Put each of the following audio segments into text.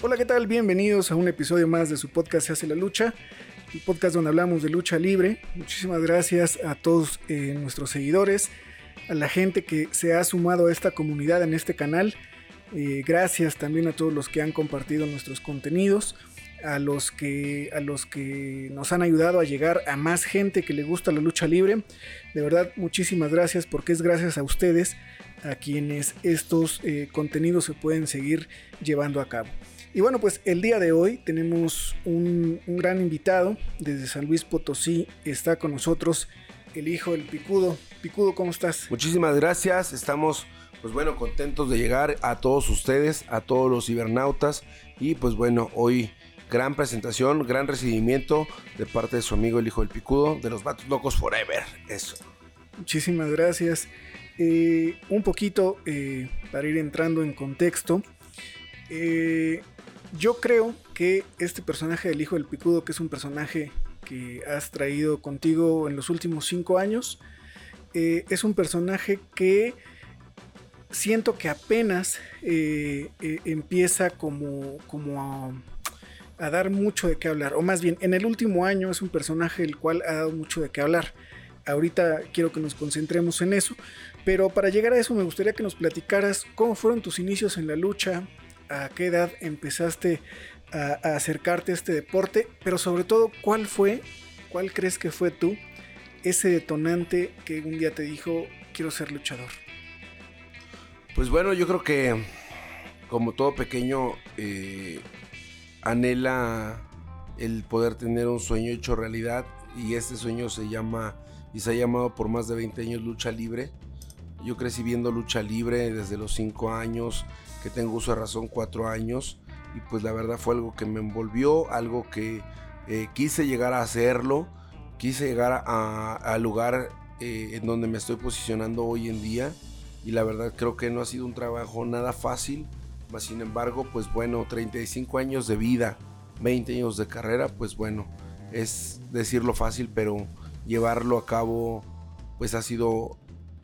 Hola, ¿qué tal? Bienvenidos a un episodio más de su podcast Se hace la lucha, un podcast donde hablamos de lucha libre. Muchísimas gracias a todos eh, nuestros seguidores, a la gente que se ha sumado a esta comunidad en este canal. Eh, gracias también a todos los que han compartido nuestros contenidos, a los, que, a los que nos han ayudado a llegar a más gente que le gusta la lucha libre. De verdad, muchísimas gracias porque es gracias a ustedes a quienes estos eh, contenidos se pueden seguir llevando a cabo. Y bueno, pues el día de hoy tenemos un, gran invitado desde San Luis Potosí. Está con nosotros el hijo del Picudo. Picudo, ¿cómo estás? Muchísimas gracias. Estamos, pues bueno, contentos de llegar a todos ustedes, a todos los cibernautas. Y pues bueno, hoy gran presentación, gran recibimiento de parte de su amigo el hijo del Picudo, de los Vatos Locos Forever. Eso. Muchísimas gracias. Eh, un poquito eh, para ir entrando en contexto. Eh, yo creo que este personaje del Hijo del Picudo, que es un personaje que has traído contigo en los últimos cinco años, es un personaje que siento que apenas empieza como, como a, dar mucho de qué hablar, o más bien en el último año es un personaje el cual ha dado mucho de qué hablar. Ahorita quiero que nos concentremos en eso, pero para llegar a eso me gustaría que nos platicaras cómo fueron tus inicios en la lucha, a qué edad empezaste a, acercarte a este deporte, pero sobre todo, ¿cuál fue, cuál crees que fue tú, ese detonante que un día te dijo, quiero ser luchador? Pues bueno, yo creo que como todo pequeño eh, anhela el poder tener un sueño hecho realidad y este sueño se llama y se ha llamado por más de 20 años lucha libre. Yo crecí viendo lucha libre desde los 5 años, que tengo uso de razón cuatro años y pues la verdad fue algo que me envolvió, algo que eh, quise llegar a hacerlo, quise llegar al lugar eh, en donde me estoy posicionando hoy en día y la verdad creo que no ha sido un trabajo nada fácil, sin embargo pues bueno, 35 años de vida, 20 años de carrera, pues bueno, es decirlo fácil, pero llevarlo a cabo pues ha sido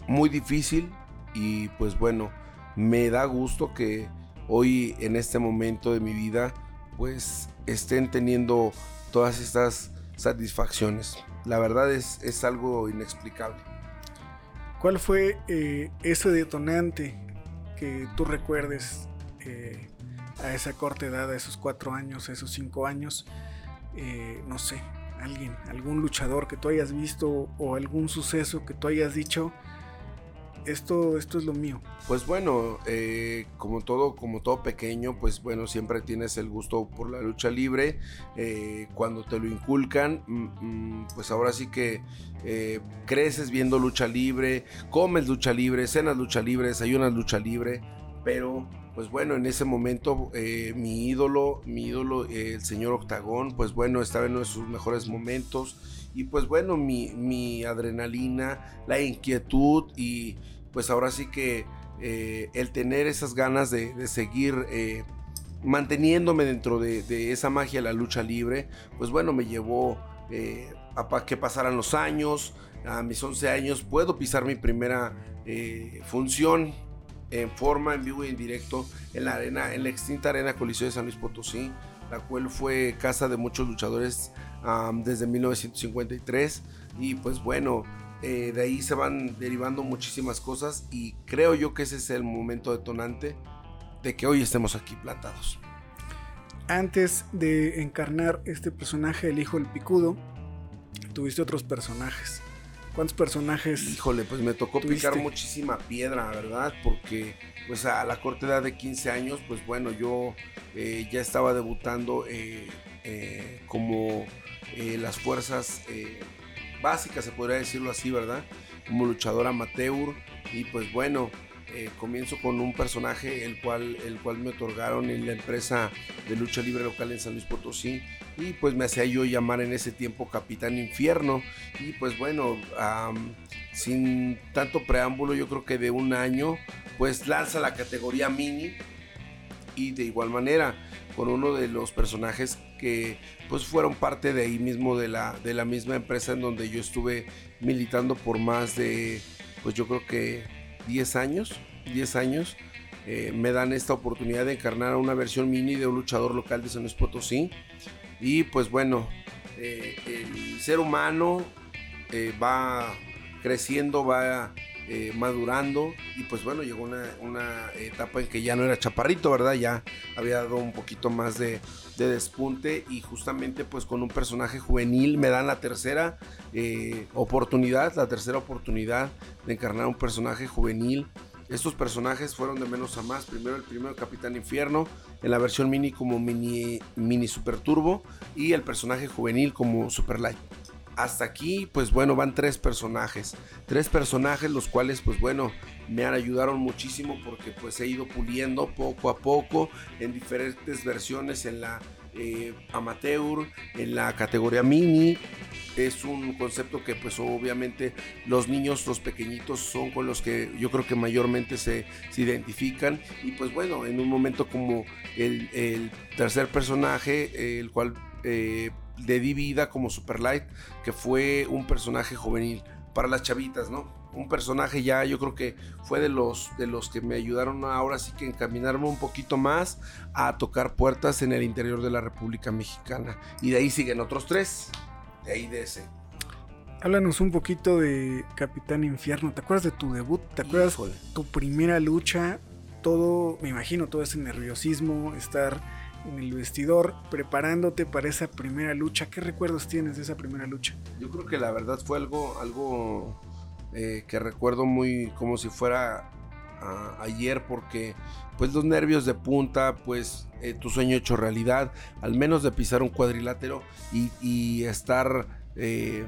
muy difícil y pues bueno, me da gusto que hoy en este momento de mi vida pues estén teniendo todas estas satisfacciones. La verdad es, es algo inexplicable. ¿Cuál fue eh, ese detonante que tú recuerdes a esa corta edad, a esos cuatro años, a esos cinco años? Eh, no sé, alguien, algún luchador que tú hayas visto o algún suceso que tú hayas dicho, esto, esto es lo mío. Pues bueno, eh, como todo, como todo pequeño, pues bueno, siempre tienes el gusto por la lucha libre. Eh, cuando te lo inculcan, mm, mm, pues ahora sí que creces viendo lucha libre, comes lucha libre, cenas lucha libre, desayunas lucha libre, pero pues bueno, en ese momento mi ídolo, mi ídolo, el señor Octagón, pues bueno, estaba en uno de sus mejores momentos. Y pues bueno, mi, mi adrenalina, la inquietud y pues ahora sí que eh, el tener esas ganas de, seguir eh, manteniéndome dentro de, esa magia de la lucha libre, pues bueno, me llevó eh, a que pasaran los años, a mis 11 años puedo pisar mi primera función en forma, en vivo y en directo en la arena, en la extinta arena Coliseo de San Luis Potosí, la cual fue casa de muchos luchadores desde 1953 y pues bueno, eh, de ahí se van derivando muchísimas cosas y creo yo que ese es el momento detonante de que hoy estemos aquí plantados. Antes de encarnar este personaje, el hijo del picudo, tuviste otros personajes. ¿Cuántos personajes? Híjole, pues me tocó picar muchísima piedra, ¿verdad? Porque pues a la corta edad de 15 años, pues bueno, yo eh, ya estaba debutando eh, como las fuerzas básica, se podría decirlo así, ¿verdad? Como luchador amateur. Y pues bueno, eh, comienzo con un personaje el cual, el cual me otorgaron en la empresa de lucha libre local en San Luis Potosí. Y pues me hacía yo llamar en ese tiempo Capitán Infierno. Y pues bueno, sin tanto preámbulo, yo creo que de un año, pues lanza la categoría mini. Y de igual manera, con uno de los personajes que pues fueron parte de ahí mismo de la, de la misma empresa en donde yo estuve militando por más de, pues yo creo que 10 años, 10 años. Eh, me dan esta oportunidad de encarnar a una versión mini de un luchador local de San Luis Potosí. Y pues bueno, eh, el ser humano eh, va creciendo, va madurando y pues bueno, llegó una, etapa en que ya no era chaparrito, ¿verdad? Ya había dado un poquito más de, despunte y justamente pues con un personaje juvenil me dan la tercera eh, oportunidad, la tercera oportunidad de encarnar un personaje juvenil. Estos personajes fueron de menos a más. Primero el primero Capitán Infierno, en la versión mini como mini, mini Super Turbo y el personaje juvenil como Super Light hasta aquí, pues bueno, van tres personajes. Tres personajes los cuales, pues bueno, me han ayudado muchísimo porque pues he ido puliendo poco a poco en diferentes versiones en la eh, amateur, en la categoría mini. Es un concepto que pues obviamente los niños, los pequeñitos son con los que yo creo que mayormente se, identifican. Y pues bueno, en un momento como el, tercer personaje, el cual... Eh, de di vida como Superlight, que fue un personaje juvenil para las chavitas, ¿no? Un personaje ya, yo creo que fue de los, de los que me ayudaron ahora sí que encaminarme un poquito más a tocar puertas en el interior de la República Mexicana. Y de ahí siguen otros tres, de ahí de ese. Háblanos un poquito de Capitán Infierno. ¿Te acuerdas de tu debut? ¿Te acuerdas de tu primera lucha? Todo, me imagino, todo ese nerviosismo, estar en el vestidor preparándote para esa primera lucha. ¿Qué recuerdos tienes de esa primera lucha? Yo creo que la verdad fue algo, algo eh, que recuerdo muy como si fuera ah, ayer porque pues los nervios de punta, pues eh, tu sueño hecho realidad, al menos de pisar un cuadrilátero y, estar eh,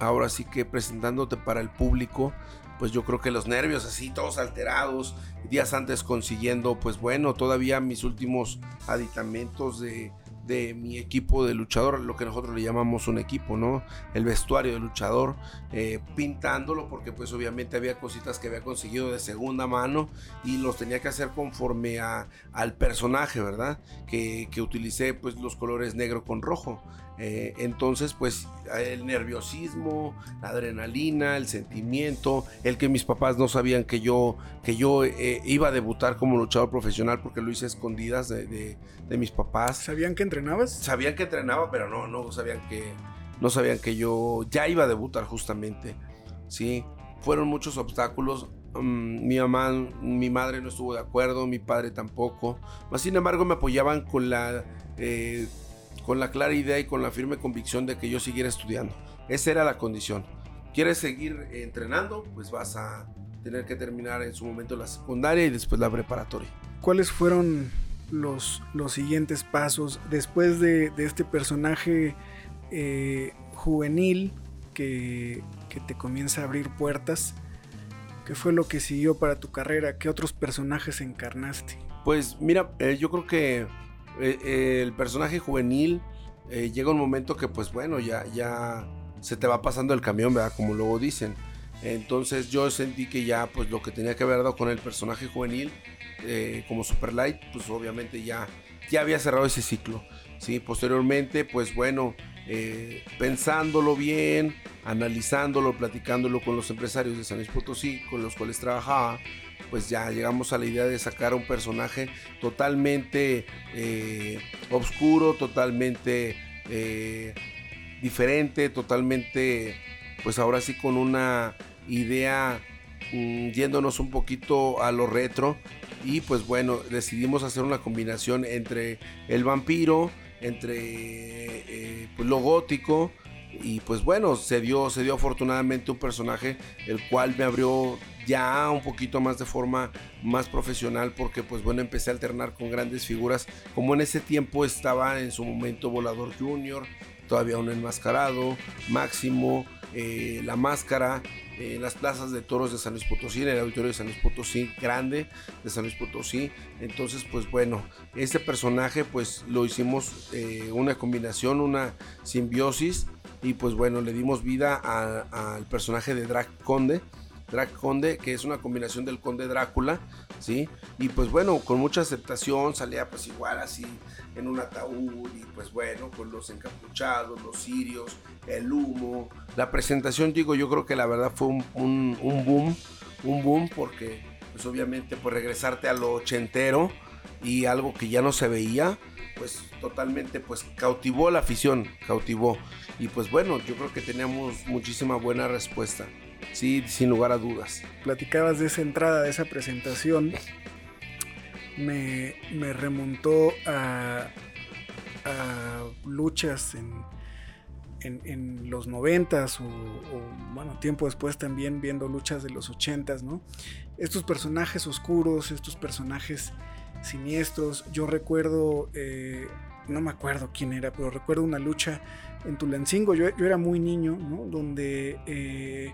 ahora sí que presentándote para el público pues yo creo que los nervios así, todos alterados, días antes consiguiendo, pues bueno, todavía mis últimos aditamentos de, de mi equipo de luchador, lo que nosotros le llamamos un equipo, ¿no? El vestuario de luchador, eh, pintándolo porque pues obviamente había cositas que había conseguido de segunda mano y los tenía que hacer conforme a, al personaje, ¿verdad? Que, que utilicé pues los colores negro con rojo. Eh, entonces, pues el nerviosismo, la adrenalina, el sentimiento, el que mis papás no sabían que yo, que yo eh, iba a debutar como luchador profesional porque lo hice escondidas de, mis papás. ¿Sabían que entrenabas? Sabían que entrenaba, pero no, no sabían que, no sabían que yo ya iba a debutar justamente. Sí, fueron muchos obstáculos. Mm, mi mamá, mi madre no estuvo de acuerdo, mi padre tampoco. sin embargo, me apoyaban con la eh, con la clara idea y con la firme convicción de que yo siguiera estudiando. Esa era la condición. ¿Quieres seguir entrenando? Pues vas a tener que terminar en su momento la secundaria y después la preparatoria. ¿Cuáles fueron los, los siguientes pasos después de, este personaje eh, juvenil que, te comienza a abrir puertas? ¿Qué fue lo que siguió para tu carrera? ¿Qué otros personajes encarnaste? Pues mira, eh, yo creo que eh, el personaje juvenil eh, llega un momento que pues bueno, ya, ya se te va pasando el camión, ¿verdad? Como luego dicen. Entonces yo sentí que ya pues lo que tenía que haber dado con el personaje juvenil eh, como Super Light, pues obviamente ya, ya había cerrado ese ciclo. ¿sí? Posteriormente, pues bueno, pensándolo bien, analizándolo, platicándolo con los empresarios de San Luis Potosí, con los cuales trabajaba, pues ya llegamos a la idea de sacar un personaje totalmente eh, oscuro, totalmente eh, diferente, totalmente, pues ahora sí con una idea mm, yéndonos un poquito a lo retro. Y pues bueno, decidimos hacer una combinación entre el vampiro, entre eh, pues lo gótico, y pues bueno, se dio, se dio afortunadamente un personaje el cual me abrió ya un poquito más de forma más profesional porque pues bueno empecé a alternar con grandes figuras como en ese tiempo estaba en su momento Volador Junior, todavía un enmascarado, Máximo, eh, La Máscara, eh, en las plazas de toros de San Luis Potosí, en el auditorio de San Luis Potosí, grande de San Luis Potosí. Entonces, pues bueno, este personaje pues lo hicimos eh, una combinación, una simbiosis y pues bueno, le dimos vida al personaje de Drag Conde Drag Conde, que es una combinación del Conde Drácula, ¿sí? Y pues bueno, con mucha aceptación, salía pues igual así en un ataúd y pues bueno, con los encapuchados, los sirios, el humo. La presentación, digo, yo creo que la verdad fue un, boom, un boom porque pues obviamente pues regresarte a lo ochentero y algo que ya no se veía, pues totalmente pues cautivó la afición, cautivó. Y pues bueno, yo creo que teníamos muchísima buena respuesta. Sí, sin lugar a dudas. Platicabas de esa entrada, de esa presentación. Me, remontó a, luchas en, en, los noventas o, o, bueno, tiempo después también viendo luchas de los ochentas, ¿no? Estos personajes oscuros, estos personajes siniestros. Yo recuerdo, eh, no me acuerdo quién era, pero recuerdo una lucha en Tulancingo. Yo, yo era muy niño, ¿no? Donde eh,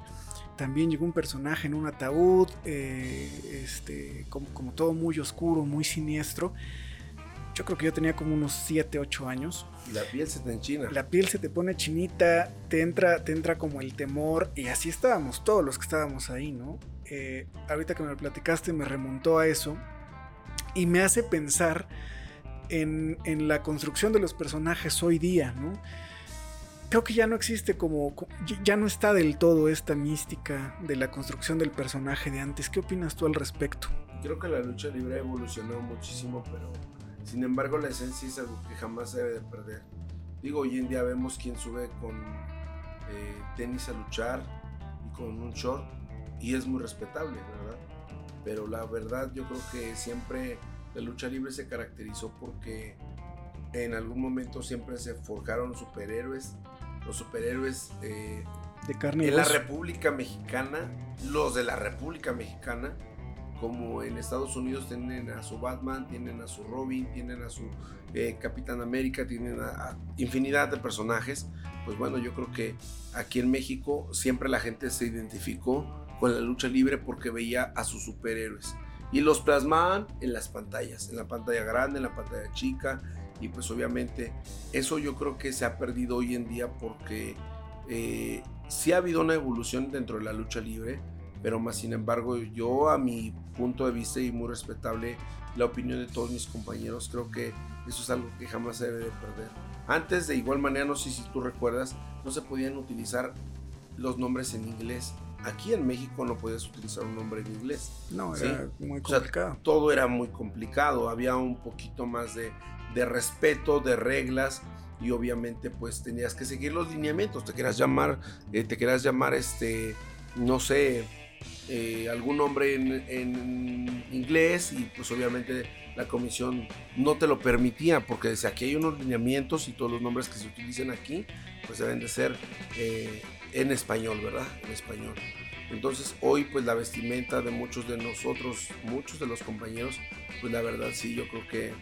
también llegó un personaje en un ataúd, eh, este, como, todo muy oscuro, muy siniestro. Yo creo que yo tenía como unos 7, 8 años. La piel se te enchina. La piel se te pone chinita, te entra, te entra como el temor. Y así estábamos, todos los que estábamos ahí, ¿no? ahorita que me lo platicaste me remontó a eso y me hace pensar en, la construcción de los personajes hoy día, ¿no? Creo que ya no existe como, ya no está del todo esta mística de la construcción del personaje de antes. ¿Qué opinas tú al respecto? Creo que la lucha libre ha evolucionado muchísimo, pero sin embargo la esencia es algo que jamás se debe de perder. Digo, hoy en día vemos quien sube con eh, tenis a luchar y con un short y es muy respetable, ¿verdad? pero la verdad yo creo que siempre la lucha libre se caracterizó porque en algún momento siempre se forjaron superhéroes, los superhéroes eh, de carne en la República Mexicana, los de la República Mexicana, como en Estados Unidos tienen a su Batman, tienen a su Robin, tienen a su eh, Capitán América, tienen a, infinidad de personajes. Pues bueno, yo creo que aquí en México siempre la gente se identificó con la lucha libre porque veía a sus superhéroes y los plasmaban en las pantallas, en la pantalla grande, en la pantalla chica y pues obviamente eso yo creo que se ha perdido hoy en día porque eh, sí ha habido una evolución dentro de la lucha libre, pero más sin embargo yo a mi punto de vista y muy respetable la opinión de todos mis compañeros, creo que eso es algo que jamás se debe de perder. Antes de igual manera, no sé si tú recuerdas, no se podían utilizar los nombres en inglés aquí en México no podías utilizar un nombre en inglés. No, era muy complicado. todo era muy complicado, había un poquito más de, respeto, de reglas y obviamente pues tenías que seguir los lineamientos, te querías llamar, eh, te querías llamar este, no sé, eh, algún nombre en, en, inglés y pues obviamente la comisión no te lo permitía porque desde aquí hay unos lineamientos y todos los nombres que se utilicen aquí pues deben de ser eh, en español, ¿verdad? En español. Entonces hoy pues la vestimenta de muchos de nosotros, muchos de los compañeros, pues la verdad sí, yo creo que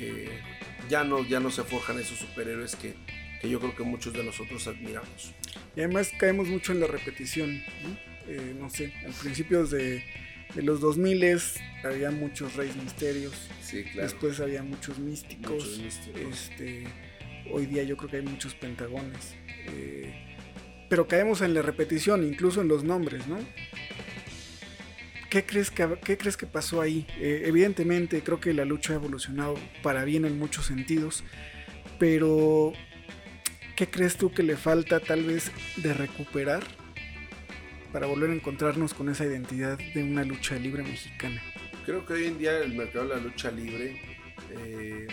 eh, ya, no, ya no se forjan esos superhéroes que, que, yo creo que muchos de nosotros admiramos. Y además caemos mucho en la repetición, ¿no? Eh, no sé, al principios de, de los 2000 había muchos reyes misterios, sí, claro. después había muchos místicos, muchos místicos. Este, hoy día yo creo que hay muchos pentagones. Eh, pero caemos en la repetición, incluso en los nombres, ¿no? ¿Qué crees que, qué crees que pasó ahí? Eh, evidentemente creo que la lucha ha evolucionado para bien en muchos sentidos, pero ¿qué crees tú que le falta tal vez de recuperar para volver a encontrarnos con esa identidad de una lucha libre mexicana? Creo que hoy en día el mercado de la lucha libre eh,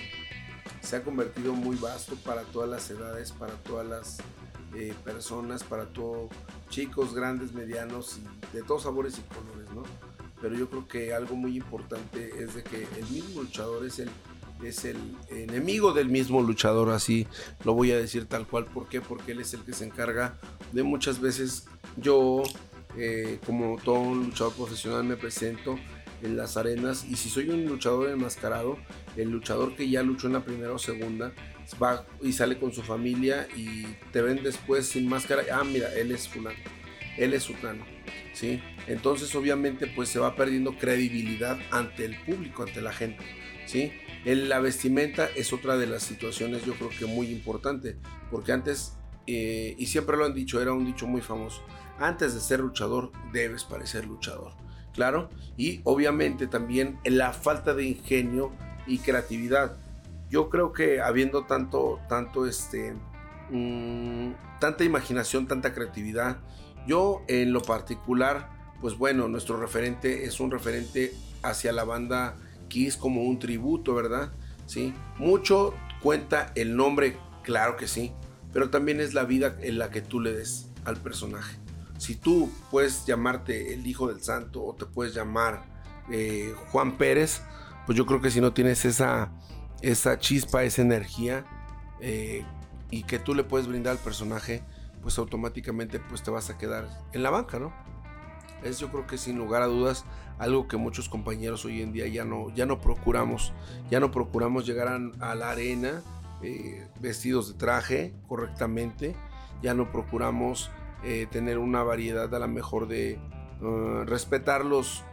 se ha convertido muy vasto para todas las edades, para todas las eh, personas, para todos, chicos, grandes, medianos, de todos sabores y colores. Pero yo creo que algo muy importante es de que el mismo luchador es el, es el enemigo del mismo luchador, así lo voy a decir tal cual. ¿Por qué? Porque él es el que se encarga de muchas veces yo, eh, como todo un luchador profesional, me presento en las arenas y si soy un luchador enmascarado, el luchador que ya luchó en la primera o segunda va y sale con su familia y te ven después sin máscara, ah mira, él es fulano, él es sultano, ¿sí? Entonces obviamente pues se va perdiendo credibilidad ante el público, ante la gente, ¿sí? la vestimenta es otra de las situaciones yo creo que muy importante, porque antes, eh, y siempre lo han dicho, era un dicho muy famoso, antes de ser luchador debes parecer luchador. Claro, y obviamente también la falta de ingenio y creatividad. Yo creo que habiendo tanto, tanto este, mm, tanta imaginación, tanta creatividad, yo en lo particular, pues bueno, nuestro referente es un referente hacia la banda Kiss como un tributo, ¿verdad? Sí, mucho cuenta el nombre, claro que sí, pero también es la vida en la que tú le des al personaje. Si tú puedes llamarte el Hijo del Santo o te puedes llamar eh, Juan Pérez, pues yo creo que si no tienes esa, esa chispa, esa energía eh, y que tú le puedes brindar al personaje, pues automáticamente pues te vas a quedar en la banca, ¿no? Es yo creo que sin lugar a dudas algo que muchos compañeros hoy en día ya no, ya no procuramos, ya no procuramos llegar a, la arena eh, vestidos de traje correctamente, ya no procuramos eh, tener una variedad a lo mejor de uh, respetar los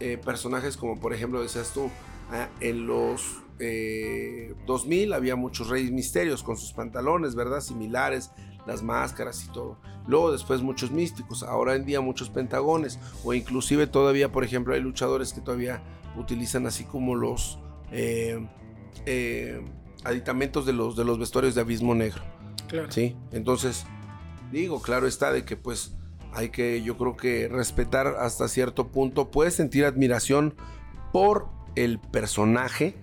eh, personajes como por ejemplo decías tú, ah, en los 2000 había muchos reyes misterios con sus pantalones, ¿verdad? Similares, las máscaras y todo. Luego después muchos místicos, ahora en día muchos pentagones o inclusive todavía, por ejemplo, hay luchadores que todavía utilizan así como los eh, eh, aditamentos de los, de los vestuarios de abismo negro. Claro. Sí, entonces digo, claro está de que pues hay que yo creo que respetar hasta cierto punto, puedes sentir admiración por el personaje,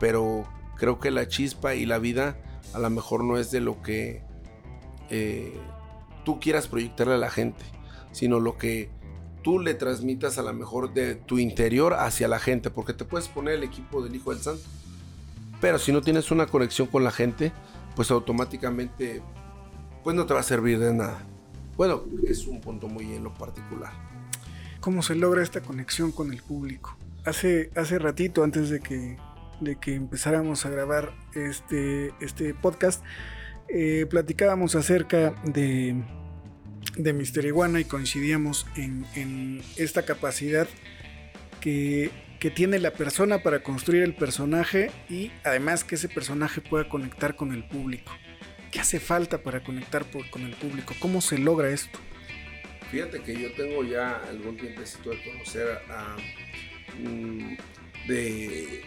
pero creo que la chispa y la vida a lo mejor no es de lo que eh, tú quieras proyectarle a la gente, sino lo que tú le transmitas a lo mejor de tu interior hacia la gente, porque te puedes poner el equipo del Hijo del Santo, pero si no tienes una conexión con la gente, pues automáticamente pues no te va a servir de nada. Bueno, es un punto muy en lo particular. ¿Cómo se logra esta conexión con el público? Hace, hace ratito, antes de que, de que empezáramos a grabar este, este podcast, eh, platicábamos acerca de, de Mister Iguana y coincidíamos en, esta capacidad que, tiene la persona para construir el personaje y además que ese personaje pueda conectar con el público. ¿Qué hace falta para conectar con el público? ¿Cómo se logra esto? Fíjate que yo tengo ya algún tiempecito de conocer a... Mm, de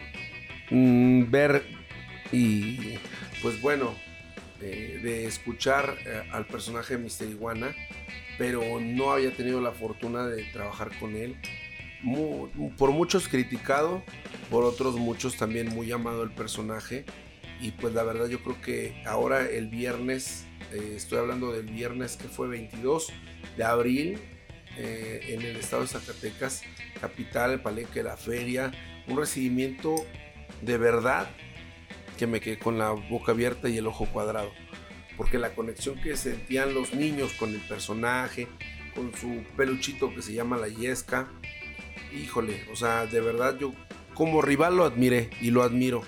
mm, ver y pues bueno, de, escuchar eh, al personaje de Mister Iguana, pero no había tenido la fortuna de trabajar con él. por muchos criticado, por otros muchos también muy amado el personaje. Y pues la verdad yo creo que ahora el viernes, eh, estoy hablando del viernes que fue 22 de abril, eh, en el estado de Zacatecas, capital, el palenque de la feria, un recibimiento de verdad que me quedé con la boca abierta y el ojo cuadrado. Porque la conexión que sentían los niños con el personaje, con su peluchito que se llama la Yesca, híjole, o sea, de verdad yo como rival lo admiré y lo admiro.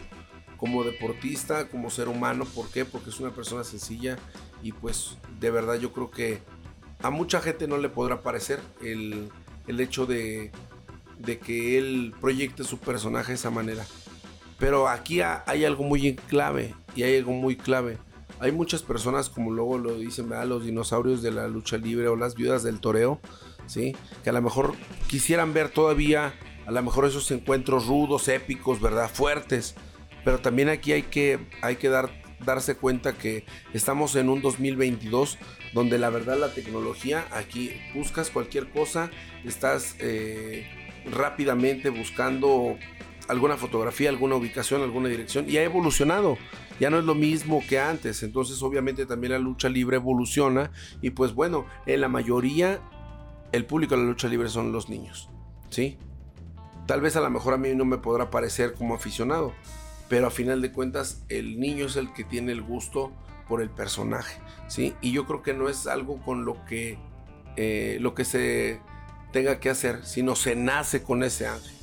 Como deportista, como ser humano, ¿por qué? Porque es una persona sencilla y pues de verdad yo creo que a mucha gente no le podrá parecer el, el hecho de, de que él proyecte su personaje de esa manera. Pero aquí hay algo muy clave y hay algo muy clave. Hay muchas personas, como luego lo dicen, los dinosaurios de la lucha libre o las viudas del toreo, ¿sí? que a lo mejor quisieran ver todavía, a lo mejor esos encuentros rudos, épicos, ¿verdad? Fuertes. Pero también aquí hay que, hay que dar, darse cuenta que estamos en un 2022 donde la verdad la tecnología, aquí buscas cualquier cosa, estás eh, rápidamente buscando alguna fotografía, alguna ubicación, alguna dirección y ha evolucionado. Ya no es lo mismo que antes. Entonces obviamente también la lucha libre evoluciona y pues bueno, en la mayoría el público de la lucha libre son los niños. ¿Sí? Tal vez a lo mejor a mí no me podrá parecer como aficionado, pero a final de cuentas el niño es el que tiene el gusto por el personaje, ¿sí? Y yo creo que no es algo con lo que, eh, lo que se tenga que hacer, sino se nace con ese ángel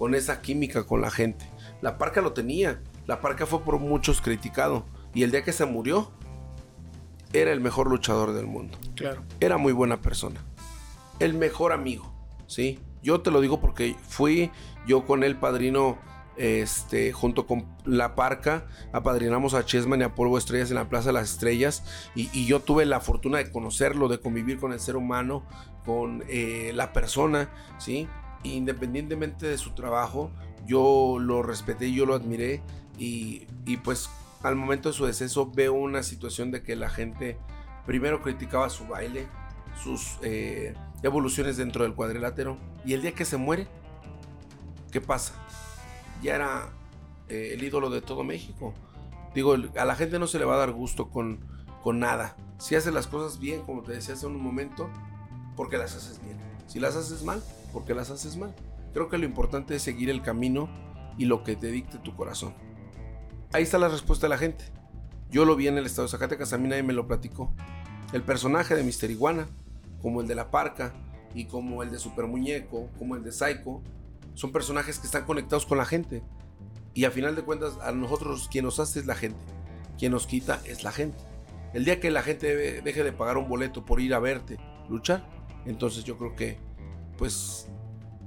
con esa química con la gente. La Parca lo tenía, la Parca fue por muchos criticado y el día que se murió era el mejor luchador del mundo. Claro. Era muy buena persona. El mejor amigo, ¿sí? Yo te lo digo porque fui yo con el padrino este, junto con La Parca, apadrinamos a Chessman y a Polvo Estrellas en la Plaza de las Estrellas. Y, yo tuve la fortuna de conocerlo, de convivir con el ser humano, con eh, la persona, ¿sí? Independientemente de su trabajo, yo lo respeté, yo lo admiré. Y, pues al momento de su deceso veo una situación de que la gente primero criticaba su baile, sus eh, evoluciones dentro del cuadrilátero. Y el día que se muere, ¿qué pasa? ya era eh, el ídolo de todo México. Digo, a la gente no se le va a dar gusto con, con nada. Si haces las cosas bien, como te decía hace un momento, porque las haces bien. Si las haces mal, porque las haces mal. Creo que lo importante es seguir el camino y lo que te dicte tu corazón. Ahí está la respuesta de la gente. Yo lo vi en el estado de Zacatecas, a mí nadie me lo platicó. El personaje de Mister Iguana, como el de La Parca, y como el de Super Muñeco, como el de Psycho, son personajes que están conectados con la gente. Y a final de cuentas, a nosotros quien nos hace es la gente. Quien nos quita es la gente. El día que la gente deje de pagar un boleto por ir a verte luchar, entonces yo creo que, pues,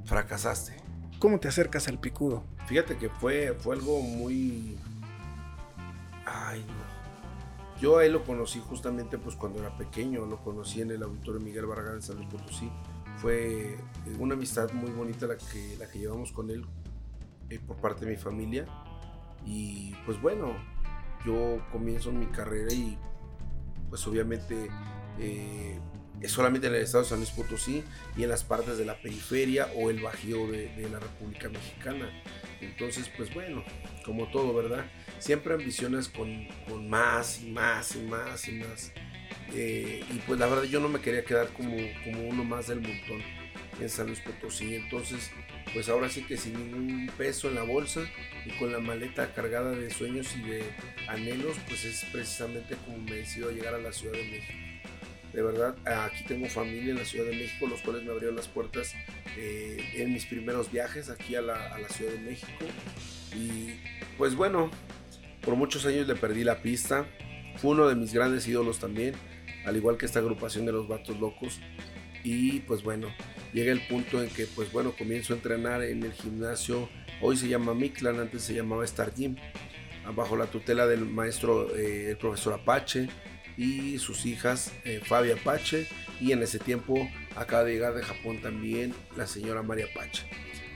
fracasaste. ¿Cómo te acercas al picudo? Fíjate que fue, fue algo muy... Ay, no. Yo a él lo conocí justamente pues cuando era pequeño, lo conocí en el auditorio Miguel Barragán en San Luis Potosí fue una amistad muy bonita la que, la que llevamos con él eh, por parte de mi familia. Y pues bueno, yo comienzo mi carrera y pues obviamente eh, solamente en el estado de San Luis Potosí y en las partes de la periferia o el bajío de, la República Mexicana. Entonces, pues bueno, como todo, ¿verdad? Siempre ambiciones con, con más y más y más y más. Eh, y pues la verdad yo no me quería quedar como, como uno más del montón en San Luis Potosí. Entonces, pues ahora sí que sin ningún peso en la bolsa y con la maleta cargada de sueños y de anhelos, pues es precisamente como me decido llegar a la Ciudad de México. De verdad, aquí tengo familia en la Ciudad de México, los cuales me abrieron las puertas eh, en mis primeros viajes aquí a la, Ciudad de México. Y pues bueno, por muchos años le perdí la pista. Fue uno de mis grandes ídolos también al igual que esta agrupación de los vatos locos. Y pues bueno, llega el punto en que pues bueno, comienzo a entrenar en el gimnasio, hoy se llama Mictlan, antes se llamaba Star Gym, bajo la tutela del maestro, eh, el profesor Apache y sus hijas eh, Fabi Apache y en ese tiempo acaba de llegar de Japón también la señora María Apache.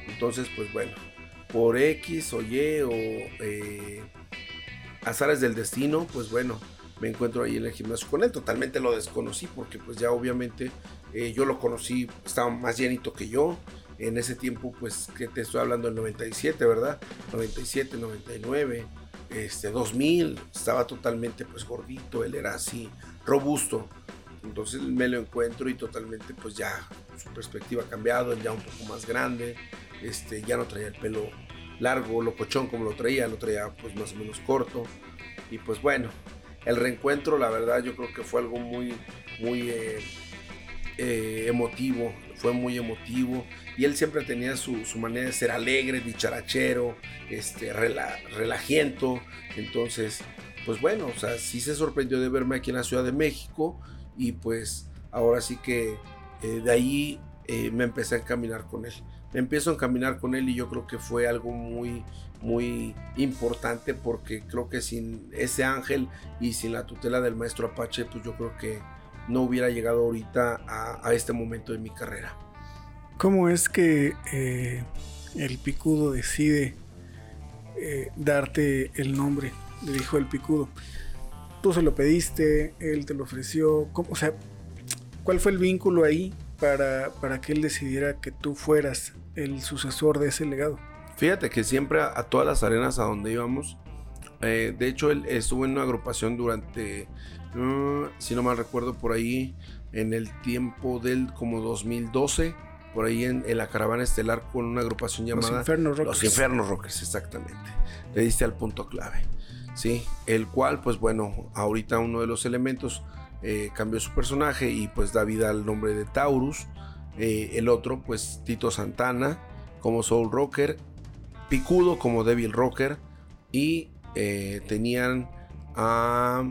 Entonces pues bueno, por X o Y o eh, azares del destino, pues bueno, me encuentro ahí en el gimnasio con él. Totalmente lo desconocí porque pues ya obviamente eh, yo lo conocí, estaba más llenito que yo. En ese tiempo pues que te estoy hablando del 97, ¿verdad? 97, 99, este 2000, estaba totalmente pues gordito, él era así, robusto. Entonces me lo encuentro y totalmente pues ya su perspectiva ha cambiado, ya un poco más grande, este, ya no traía el pelo largo, locochón como lo traía, lo traía pues más o menos corto. Y pues bueno, el reencuentro, la verdad, yo creo que fue algo muy, muy eh, eh, emotivo, fue muy emotivo. Y él siempre tenía su, manera de ser alegre, dicharachero, este, relajiento. Entonces, pues bueno, o sea, sí se sorprendió de verme aquí en la Ciudad de México. Y pues ahora sí que eh, de ahí me empecé a encaminar con él. Me empiezo a encaminar con él y yo creo que fue algo muy, muy importante porque creo que sin ese ángel y sin la tutela del maestro Apache, pues yo creo que no hubiera llegado ahorita a, este momento de mi carrera. ¿Cómo es que eh, el picudo decide eh, darte el nombre del hijo del picudo? Tú se lo pediste, él te lo ofreció, o sea, ¿cuál fue el vínculo ahí para, para que él decidiera que tú fueras el sucesor de ese legado? Fíjate que siempre a, todas las arenas a donde íbamos, eh, de hecho él estuvo en una agrupación durante, mm, si no mal recuerdo, por ahí en el tiempo del como 2012, por ahí en, la caravana estelar con una agrupación llamada Los Infernos Rockers. Los Infernos Rockers, exactamente. Le diste al punto clave. Sí, el cual, pues bueno, ahorita uno de los elementos eh, cambió su personaje y pues da vida al nombre de Taurus. Eh, el otro, pues Tito Santana como Soul Rocker Picudo como Devil Rocker y eh, tenían a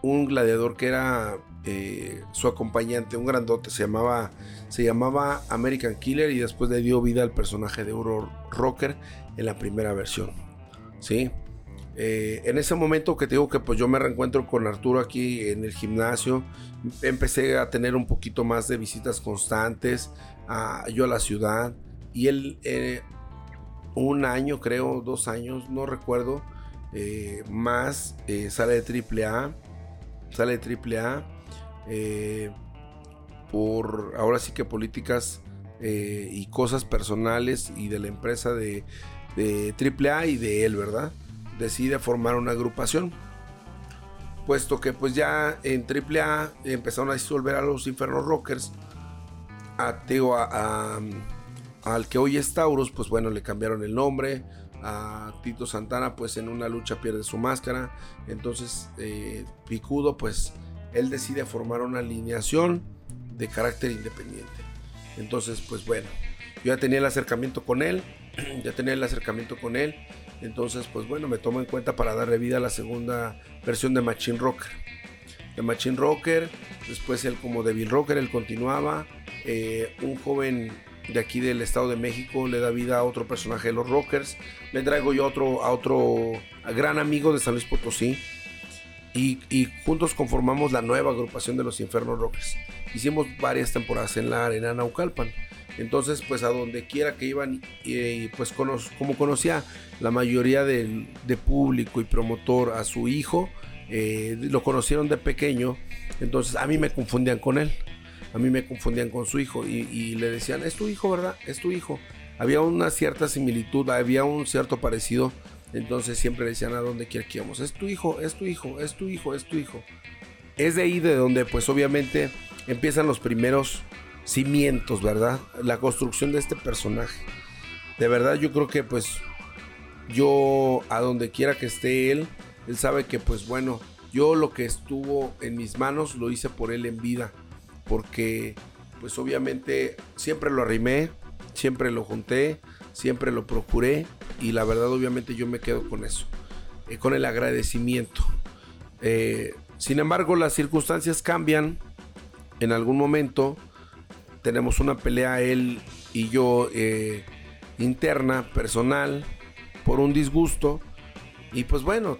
un gladiador que era eh, su acompañante, un grandote, se llamaba, se llamaba American Killer y después le dio vida al personaje de Euro Rocker en la primera versión. ¿sí? Eh, en ese momento que te digo que pues yo me reencuentro con Arturo aquí en el gimnasio, empecé a tener un poquito más de visitas constantes, a, yo a la ciudad y él un año creo, dos años, no recuerdo, más sale de AAA, sale de AAA eh, por ahora sí que políticas eh, y cosas personales y de la empresa de, de AAA y de él, ¿verdad? Decide formar una agrupación. Puesto que pues ya en AAA empezaron a disolver a los Inferno Rockers. A Teo, al que hoy es Taurus, pues bueno, le cambiaron el nombre. A Tito Santana, pues en una lucha pierde su máscara. Entonces, eh, Picudo, pues él decide formar una alineación de carácter independiente. Entonces, pues bueno, yo ya tenía el acercamiento con él, ya tenía el acercamiento con él, entonces, pues bueno, me tomo en cuenta para darle vida a la segunda versión de Machine Rocker. De Machine Rocker, después él como Devil Rocker, él continuaba, eh, un joven de aquí del Estado de México le da vida a otro personaje de los Rockers, le traigo yo otro, a otro gran amigo de San Luis Potosí, y, juntos conformamos la nueva agrupación de los Infernos Rockers. Hicimos varias temporadas en la arena Naucalpan. Entonces, pues a donde quiera que iban, pues como conocía la mayoría de, público y promotor a su hijo, eh, lo conocieron de pequeño, entonces a mí me confundían con él, a mí me confundían con su hijo y, le decían, es tu hijo, ¿verdad? Es tu hijo. Había una cierta similitud, había un cierto parecido entonces siempre decían a donde quiera que íbamos, es tu hijo, es tu hijo, es tu hijo, es tu hijo. Es de ahí de donde pues obviamente empiezan los primeros cimientos, ¿verdad? La construcción de este personaje. De verdad yo creo que pues yo a donde quiera que esté él, él sabe que pues bueno, yo lo que estuvo en mis manos lo hice por él en vida. Porque pues obviamente siempre lo arrimé, siempre lo junté, siempre lo procuré y la verdad obviamente yo me quedo con eso, eh, con el agradecimiento. Eh, sin embargo, las circunstancias cambian en algún momento. Tenemos una pelea él y yo eh, interna, personal, por un disgusto. Y pues bueno,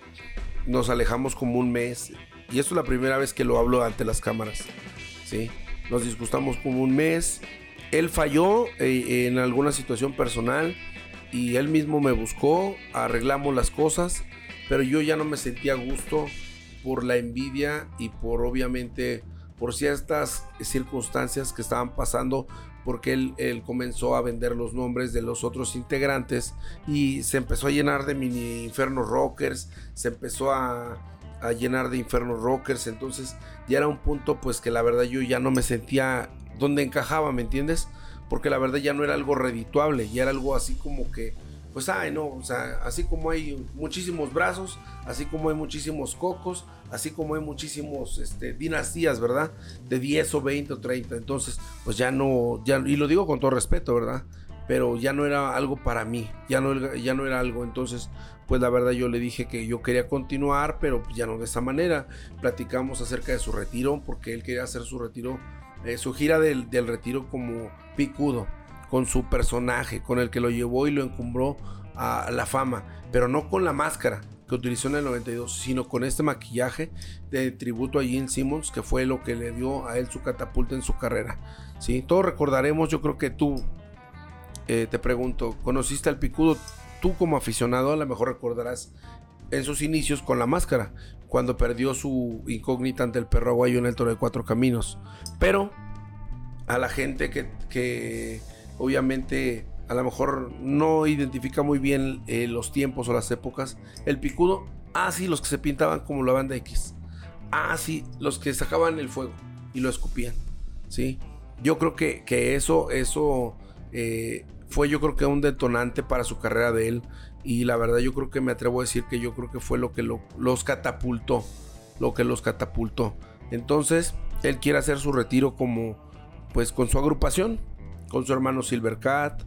nos alejamos como un mes. Y esto es la primera vez que lo hablo ante las cámaras. ¿sí? Nos disgustamos como un mes. Él falló en alguna situación personal y él mismo me buscó, arreglamos las cosas, pero yo ya no me sentía a gusto por la envidia y por obviamente por ciertas circunstancias que estaban pasando porque él, comenzó a vender los nombres de los otros integrantes y se empezó a llenar de mini inferno rockers, se empezó a, a llenar de inferno rockers, entonces ya era un punto pues que la verdad yo ya no me sentía donde encajaba, ¿me entiendes? porque la verdad ya no era algo redituable, ya era algo así como que, pues, ay, no, o sea, así como hay muchísimos brazos, así como hay muchísimos cocos, así como hay muchísimos este, dinastías, ¿verdad? De 10 o 20 o 30, entonces, pues ya no, ya, y lo digo con todo respeto, ¿verdad? Pero ya no era algo para mí, ya no, ya no era algo, entonces, pues la verdad yo le dije que yo quería continuar, pero ya no de esa manera. Platicamos acerca de su retiro, porque él quería hacer su retiro eh, su gira del, retiro como picudo, con su personaje, con el que lo llevó y lo encumbró a la fama, pero no con la máscara que utilizó en el 92, sino con este maquillaje de tributo a Gene Simmons, que fue lo que le dio a él su catapulta en su carrera. ¿sí? Todos recordaremos, yo creo que tú, eh, te pregunto, ¿conociste al picudo? Tú como aficionado a lo mejor recordarás en sus inicios con la máscara, cuando perdió su incógnita ante el perro aguayo en el toro de cuatro caminos. Pero a la gente que, obviamente a lo mejor no identifica muy bien eh, los tiempos o las épocas, el picudo, ah, sí, los que se pintaban como la banda X, ah, sí, los que sacaban el fuego y lo escupían, ¿sí? Yo creo que, que eso, eso eh, fue yo creo que un detonante para su carrera de él y la verdad yo creo que me atrevo a decir que yo creo que fue lo que los catapultó, lo que los catapultó. Entonces, él quiere hacer su retiro como, pues con su agrupación, con su hermano Silvercat,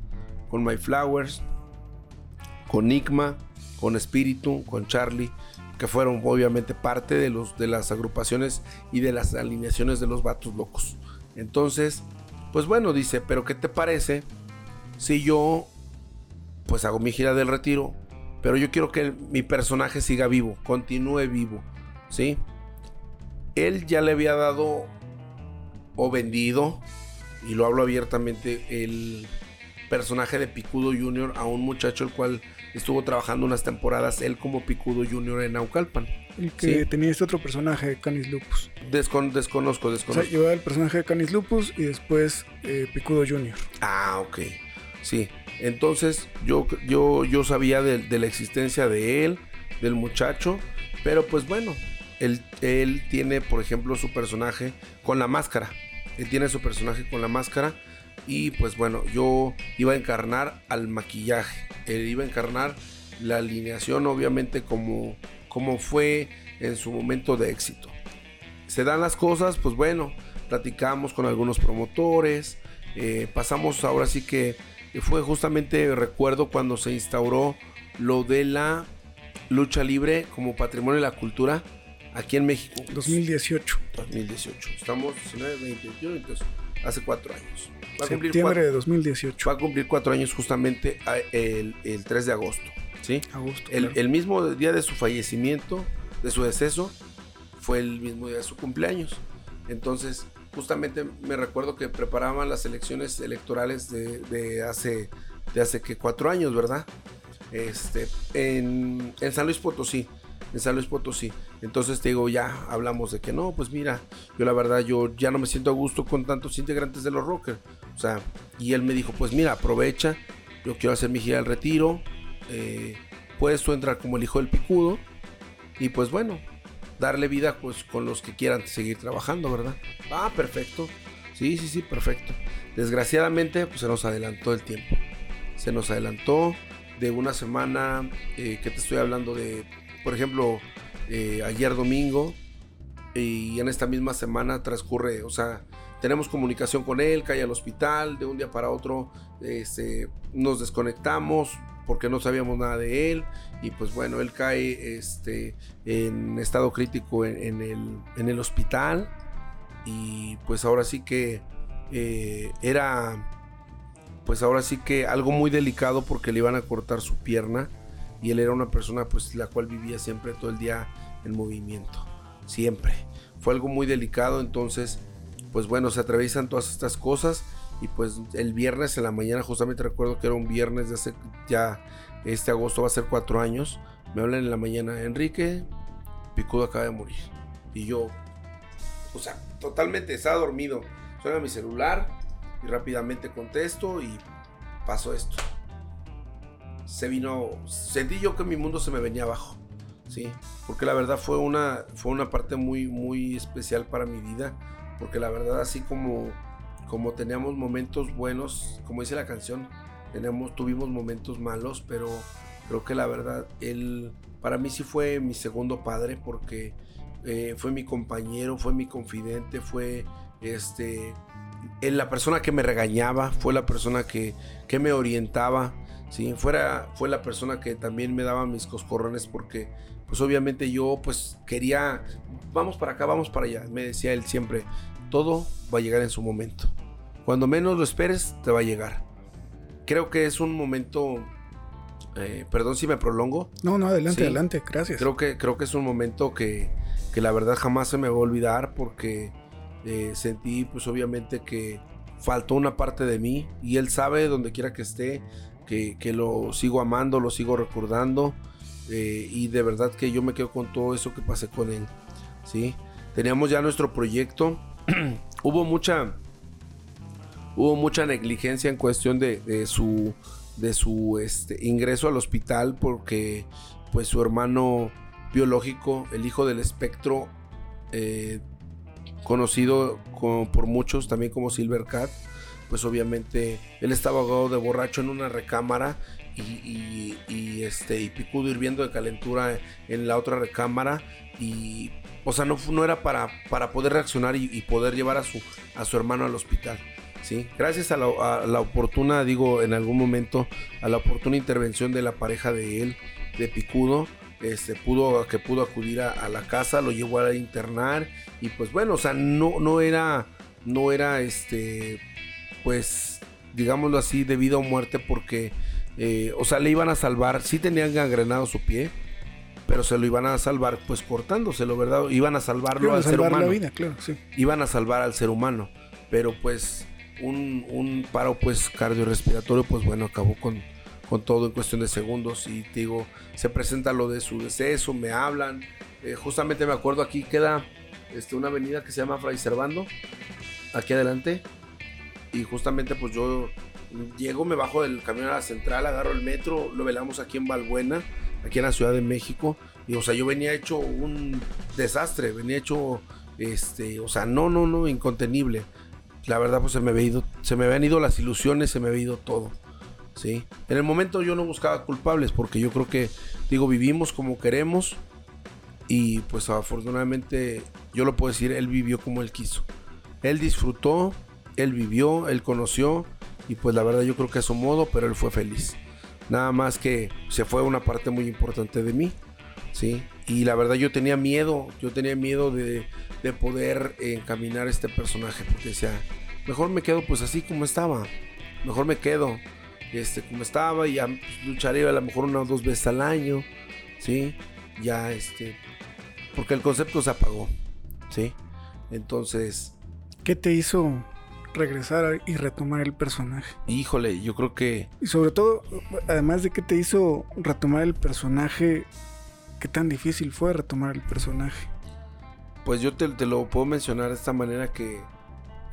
con My Flowers, con Nigma, con Espíritu, con Charlie, que fueron obviamente parte de, los, de las agrupaciones y de las alineaciones de los vatos locos. Entonces, pues bueno, dice, pero ¿qué te parece si yo pues hago mi gira del retiro? Pero yo quiero que mi personaje siga vivo, continúe vivo, ¿sí? Él ya le había dado o vendido, y lo hablo abiertamente, el personaje de Picudo Jr. a un muchacho el cual estuvo trabajando unas temporadas él como Picudo Jr. en Naucalpan. El que tenía este otro personaje, Canis Lupus. desconozco, desconozco. O sea, llevaba el personaje de Canis Lupus y después eh, Picudo Jr. Ah, ok. Sí. Entonces yo, yo, yo sabía de, la existencia de él, del muchacho, pero pues bueno, él, él tiene, por ejemplo, su personaje con la máscara. Él tiene su personaje con la máscara y pues bueno, yo iba a encarnar al maquillaje, él iba a encarnar la alineación obviamente como, como fue en su momento de éxito. Se dan las cosas, pues bueno, platicamos con algunos promotores, eh, pasamos ahora sí que fue justamente, recuerdo cuando se instauró lo de la lucha libre como patrimonio de la cultura aquí en México. 2018. 2018. Estamos 19, 20, 21, entonces hace cuatro años. Va Septiembre de 2018. Va a cumplir cuatro años justamente el, 3 de agosto. ¿sí? Agosto. El, mismo día de su fallecimiento, de su deceso, fue el mismo día de su cumpleaños. Entonces, justamente me recuerdo que preparaban las elecciones electorales de, hace, de hace que cuatro años, ¿verdad? Este, en, en San Luis Potosí en San Luis Potosí. Entonces te digo, ya hablamos de que no, pues mira, yo la verdad, yo ya no me siento a gusto con tantos integrantes de los rockers. O sea, y él me dijo, pues mira, aprovecha, yo quiero hacer mi gira al retiro, eh, puedes tú entrar como el hijo del picudo y pues bueno, darle vida pues con los que quieran seguir trabajando, ¿verdad? Ah, perfecto. Sí, sí, sí, perfecto. Desgraciadamente, pues se nos adelantó el tiempo. Se nos adelantó de una semana, eh, que te estoy hablando de por ejemplo, eh, ayer domingo y en esta misma semana transcurre, o sea, tenemos comunicación con él, cae al hospital, de un día para otro este, nos desconectamos porque no sabíamos nada de él. Y pues bueno, él cae este, en estado crítico en, el, en el, hospital. Y pues ahora sí que eh, era pues ahora sí que algo muy delicado porque le iban a cortar su pierna. Y él era una persona pues la cual vivía siempre todo el día en movimiento, siempre. Fue algo muy delicado, entonces pues bueno, se atraviesan todas estas cosas y pues el viernes en la mañana, justamente recuerdo que era un viernes de hace ya, este agosto va a ser cuatro años, me hablan en la mañana, Enrique, Picudo acaba de morir. Y yo, o sea, totalmente estaba dormido. Suena mi celular y rápidamente contesto y pasó esto se vino, sentí yo que mi mundo se me venía abajo, ¿sí? Porque la verdad fue una, fue una parte muy, muy especial para mi vida, porque la verdad así como, como teníamos momentos buenos, como dice la canción, tenemos, tuvimos momentos malos, pero creo que la verdad, él, para mí sí fue mi segundo padre, porque eh, fue mi compañero, fue mi confidente, fue este, la persona que me regañaba, fue la persona que, que me orientaba, ¿sí? Fuera, fue la persona que también me daba mis coscorrones porque pues obviamente yo pues quería, vamos para acá, vamos para allá. Me decía él siempre, todo va a llegar en su momento. Cuando menos lo esperes, te va a llegar. Creo que es un momento, eh, perdón si me prolongo. No, no, adelante, adelante, gracias. Creo que, creo que es un momento que, que la verdad jamás se me va a olvidar porque eh, sentí pues obviamente que faltó una parte de mí y él sabe donde quiera que esté que, lo sigo amando, lo sigo recordando. Eh, y de verdad que yo me quedo con todo eso que pasé con él. ¿sí? Teníamos ya nuestro proyecto. hubo mucha. Hubo mucha negligencia en cuestión de, su. de su este, ingreso al hospital. Porque pues su hermano biológico, el hijo del espectro. Eh, conocido por muchos también como Silver Cat pues obviamente él estaba ahogado de borracho en una recámara y, este y Picudo hirviendo de calentura en la otra recámara y o sea no, no era para, para poder reaccionar y, poder llevar a su a su hermano al hospital ¿sí? gracias a la, oportuna digo en algún momento a la oportuna intervención de la pareja de él de Picudo este, pudo, que pudo acudir a, la casa, lo llevó a internar y pues bueno, o sea, no, no era, no era este, pues, digámoslo así, de vida o muerte porque, eh, o sea, le iban a salvar, sí tenían gangrenado su pie, pero se lo iban a salvar pues cortándoselo, ¿verdad? Iban a salvarlo al ser humano. Iban a salvar al ser humano, pero pues un, un paro pues cardiorrespiratorio pues bueno, acabó con con todo en cuestión de segundos. Y digo, se presenta lo de su deceso, me hablan, eh, justamente me acuerdo aquí queda este, una avenida que se llama Fray Servando, aquí adelante, y justamente pues yo llego, me bajo del camión a la central, agarro el metro, lo velamos aquí en Balbuena, aquí en la Ciudad de México, y o sea, yo venía hecho un desastre, venía hecho, este, o sea, no, no, no, incontenible. La verdad, pues se me, ido, se me habían ido las ilusiones, se me había ido todo. ¿sí? En el momento yo no buscaba culpables porque yo creo que, digo, vivimos como queremos y pues afortunadamente yo lo puedo decir, él vivió como él quiso. Él disfrutó, él vivió, él conoció y pues la verdad yo creo que a su modo, pero él fue feliz. Nada más que se fue una parte muy importante de mí, ¿sí? Y la verdad yo tenía miedo, yo tenía miedo de, de poder encaminar este personaje porque decía, mejor me quedo pues así como estaba, mejor me quedo, este, como estaba, y ya lucharé a lo mejor una o dos veces al año, ¿sí? Ya, este, porque el concepto se apagó, ¿sí? Entonces... ¿Qué te hizo regresar y retomar el personaje? Híjole, yo creo que... Y sobre todo, además de que te hizo retomar el personaje, ¿qué tan difícil fue retomar el personaje? Pues yo te, te lo puedo mencionar de esta manera que,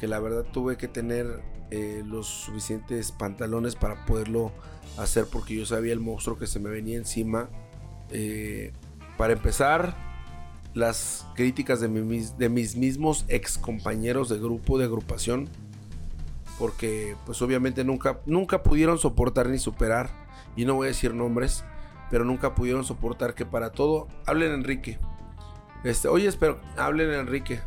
que la verdad tuve que tener eh, los suficientes pantalones para poderlo hacer porque yo sabía el monstruo que se me venía encima. Eh, para empezar, las críticas de, de mis mismos ex compañeros de grupo, de agrupación, porque pues obviamente nunca, nunca pudieron soportar ni superar, y no voy a decir nombres, pero nunca pudieron soportar que para todo, hablen Enrique. Este, oye, espero, hablen Enrique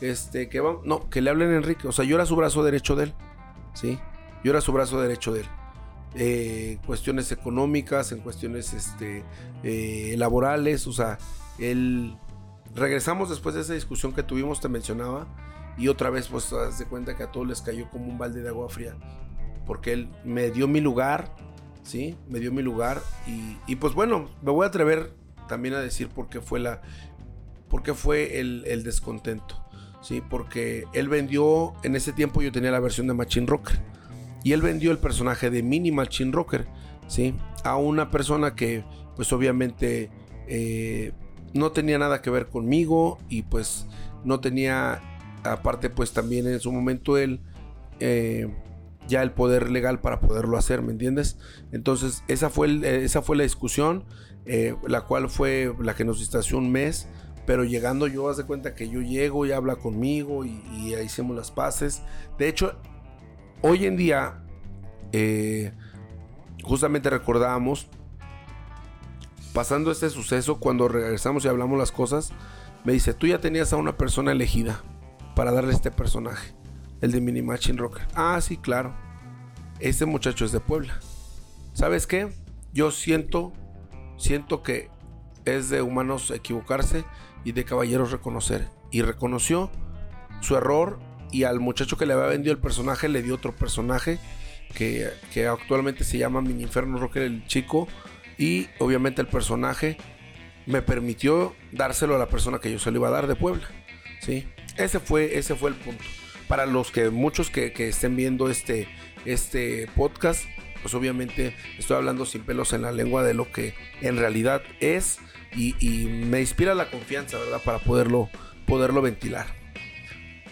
este, que vamos, no, que le hablen Enrique. O sea, yo era su brazo derecho de él. ¿Sí? Yo era su brazo derecho de él. Eh, cuestiones económicas, en cuestiones este, eh, laborales, o sea, él... Regresamos después de esa discusión que tuvimos, te mencionaba, y otra vez pues te cuenta que a todos les cayó como un balde de agua fría, porque él me dio mi lugar, ¿sí? Me dio mi lugar, y, pues bueno, me voy a atrever también a decir por qué fue la... por qué fue el, el descontento. ¿sí? Porque él vendió, en ese tiempo yo tenía la versión de Machine Rocker, y él vendió el personaje de Mini Machine Rocker, ¿sí? A una persona que, pues obviamente, eh, no tenía nada que ver conmigo, y pues no tenía, aparte, pues también en su momento él... Eh, ya el poder legal para poderlo hacer, ¿me entiendes? Entonces, esa fue, esa fue la discusión, eh, la cual fue la que nos distanció un mes pero llegando yo, haz de cuenta que yo llego y habla conmigo y, y hicimos las paces. De hecho, hoy en día, eh, justamente recordamos, pasando este suceso, cuando regresamos y hablamos las cosas, me dice, tú ya tenías a una persona elegida para darle este personaje, el de Mini Machine Rocker. Ah, sí, claro. Este muchacho es de Puebla. ¿Sabes qué? Yo siento, siento que es de humanos equivocarse y de caballeros reconocer. Y reconoció su error y al muchacho que le había vendido el personaje le dio otro personaje que, actualmente se llama Mini Inferno Rocker el chico. Y obviamente el personaje me permitió dárselo a la persona que yo se lo iba a dar de Puebla. ¿sí? Ese, fue, ese fue el punto. Para los que muchos que, que estén viendo este, este podcast, pues obviamente estoy hablando sin pelos en la lengua de lo que en realidad es y, me inspira la confianza, ¿verdad? Para poderlo, poderlo ventilar.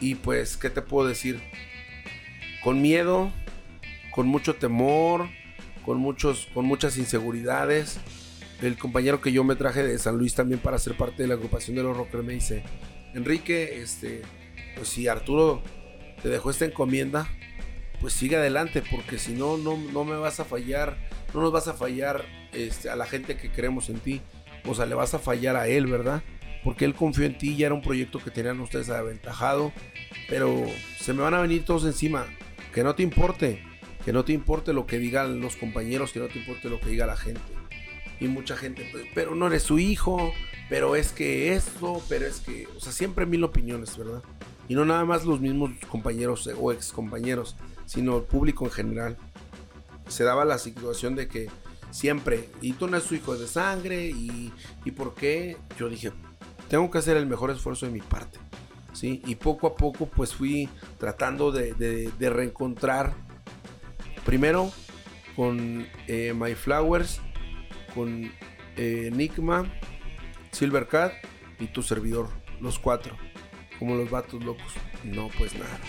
Y pues, ¿qué te puedo decir? Con miedo, con mucho temor, con, muchos, con muchas inseguridades. El compañero que yo me traje de San Luis también para ser parte de la agrupación de los rockers me dice, Enrique, este, pues si Arturo te dejó esta encomienda, pues sigue adelante, porque si no, no, no me vas a fallar, no nos vas a fallar este, a la gente que creemos en ti o sea, le vas a fallar a él, ¿verdad? Porque él confió en ti, ya era un proyecto que tenían ustedes aventajado, pero se me van a venir todos encima. Que no te importe, que no te importe lo que digan los compañeros, que no te importe lo que diga la gente. Y mucha gente, pues, pero no eres su hijo, pero es que esto, pero es que, o sea, siempre mil opiniones, ¿verdad? Y no nada más los mismos compañeros o ex compañeros, sino el público en general. Se daba la situación de que siempre, y tú no eres su hijo de sangre, y, y por qué, yo dije, tengo que hacer el mejor esfuerzo de mi parte. ¿sí? Y poco a poco pues fui tratando de, reencontrar, primero con eh, My Flowers, con eh, Enigma, Silvercat y tu servidor, los cuatro, como los vatos locos. No, pues nada.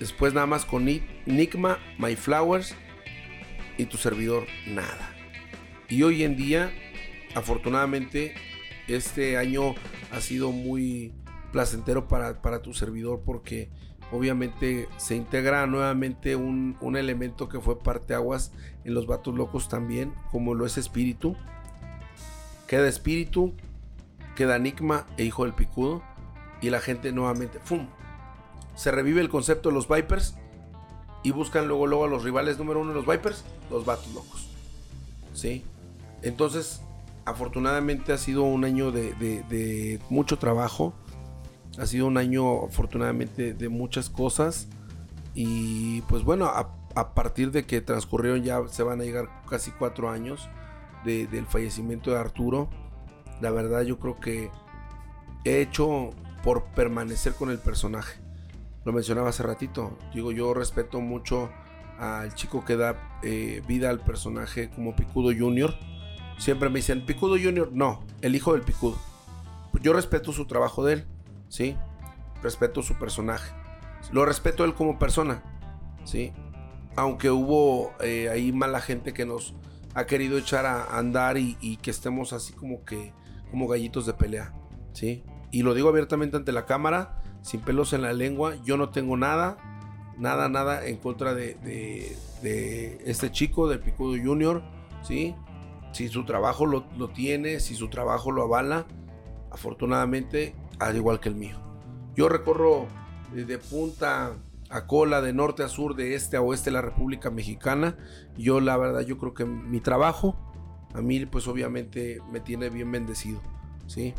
Después nada más con Enigma, My Flowers y tu servidor, nada. Y hoy en día, afortunadamente, este año ha sido muy placentero para, para tu servidor porque obviamente se integra nuevamente un, elemento que fue parte aguas en los vatos locos también, como lo es espíritu. Queda espíritu, queda enigma e hijo del picudo. Y la gente nuevamente, ¡fum! Se revive el concepto de los Vipers y buscan luego, luego a los rivales número uno de los Vipers, los vatos locos. ¿Sí? Entonces, afortunadamente ha sido un año de, mucho trabajo. Ha sido un año afortunadamente de muchas cosas. Y pues bueno, a, partir de que transcurrieron ya se van a llegar casi cuatro años del fallecimiento de Arturo. La verdad yo creo que he hecho por permanecer con el personaje. Lo mencionaba hace ratito. Digo, yo respeto mucho al chico que da eh, vida al personaje como Picudo Jr Siempre me dicen, Picudo Junior, no, el hijo del Picudo. Yo respeto su trabajo de él, ¿sí? Respeto su personaje. Lo respeto él como persona, ¿sí? Aunque hubo eh, ahí mala gente que nos ha querido echar a andar y, que estemos así como que, como gallitos de pelea, ¿sí? Y lo digo abiertamente ante la cámara, sin pelos en la lengua, yo no tengo nada, nada, nada en contra de, de, de este chico, del Picudo Junior, ¿sí? si su trabajo lo, tiene, si su trabajo lo avala, afortunadamente, al igual que el mío. Yo recorro de punta a cola, de norte a sur, de este a oeste la República Mexicana. Yo la verdad, yo creo que mi trabajo, a mí pues obviamente me tiene bien bendecido, ¿sí?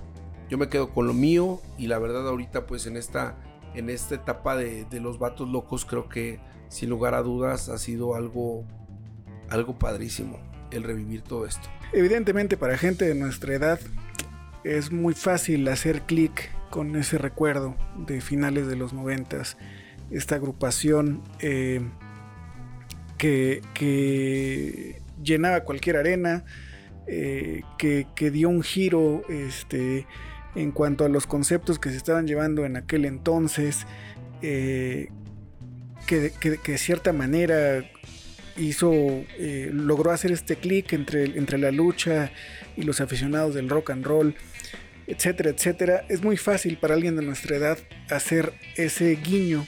Yo me quedo con lo mío y la verdad ahorita pues en esta, en esta etapa de, de los vatos locos creo que sin lugar a dudas ha sido algo, algo padrísimo el revivir todo esto. Evidentemente para gente de nuestra edad es muy fácil hacer clic con ese recuerdo de finales de los noventas, esta agrupación eh, que, llenaba cualquier arena, eh, que, dio un giro este, en cuanto a los conceptos que se estaban llevando en aquel entonces, eh, que, que, de cierta manera hizo, logró hacer este clic entre, entre la lucha y los aficionados del rock and roll, etcétera, etcétera. Es muy fácil para alguien de nuestra edad hacer ese guiño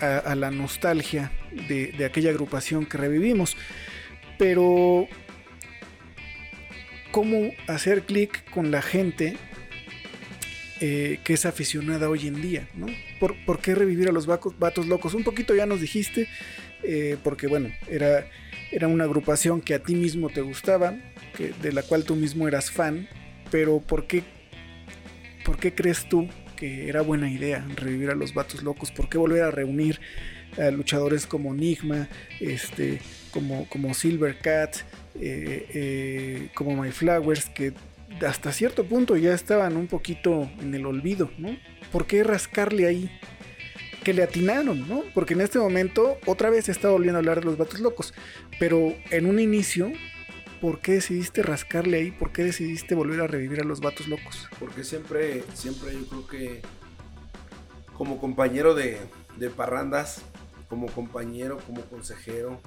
a, la nostalgia de, aquella agrupación que revivimos. Pero, ¿cómo hacer clic con la gente eh, que es aficionada hoy en día? ¿no? ¿Por, qué revivir a los vatos locos? Un poquito ya nos dijiste eh, porque bueno, era, era una agrupación que a ti mismo te gustaba, de la cual tú mismo eras fan, pero ¿por qué, ¿por qué crees tú que era buena idea revivir a los vatos locos? ¿Por qué volver a reunir a luchadores como Enigma, este, como, como Silver Cat, eh, eh, como My Flowers, que hasta cierto punto ya estaban un poquito en el olvido, ¿no? ¿Por qué rascarle ahí? que le atinaron, ¿no? Porque en este momento otra vez está volviendo a hablar de los vatos locos. Pero en un inicio, ¿por qué decidiste rascarle ahí? ¿Por qué decidiste volver a revivir a los vatos locos? Porque siempre, siempre yo creo que como compañero de, parrandas, como compañero, como consejero,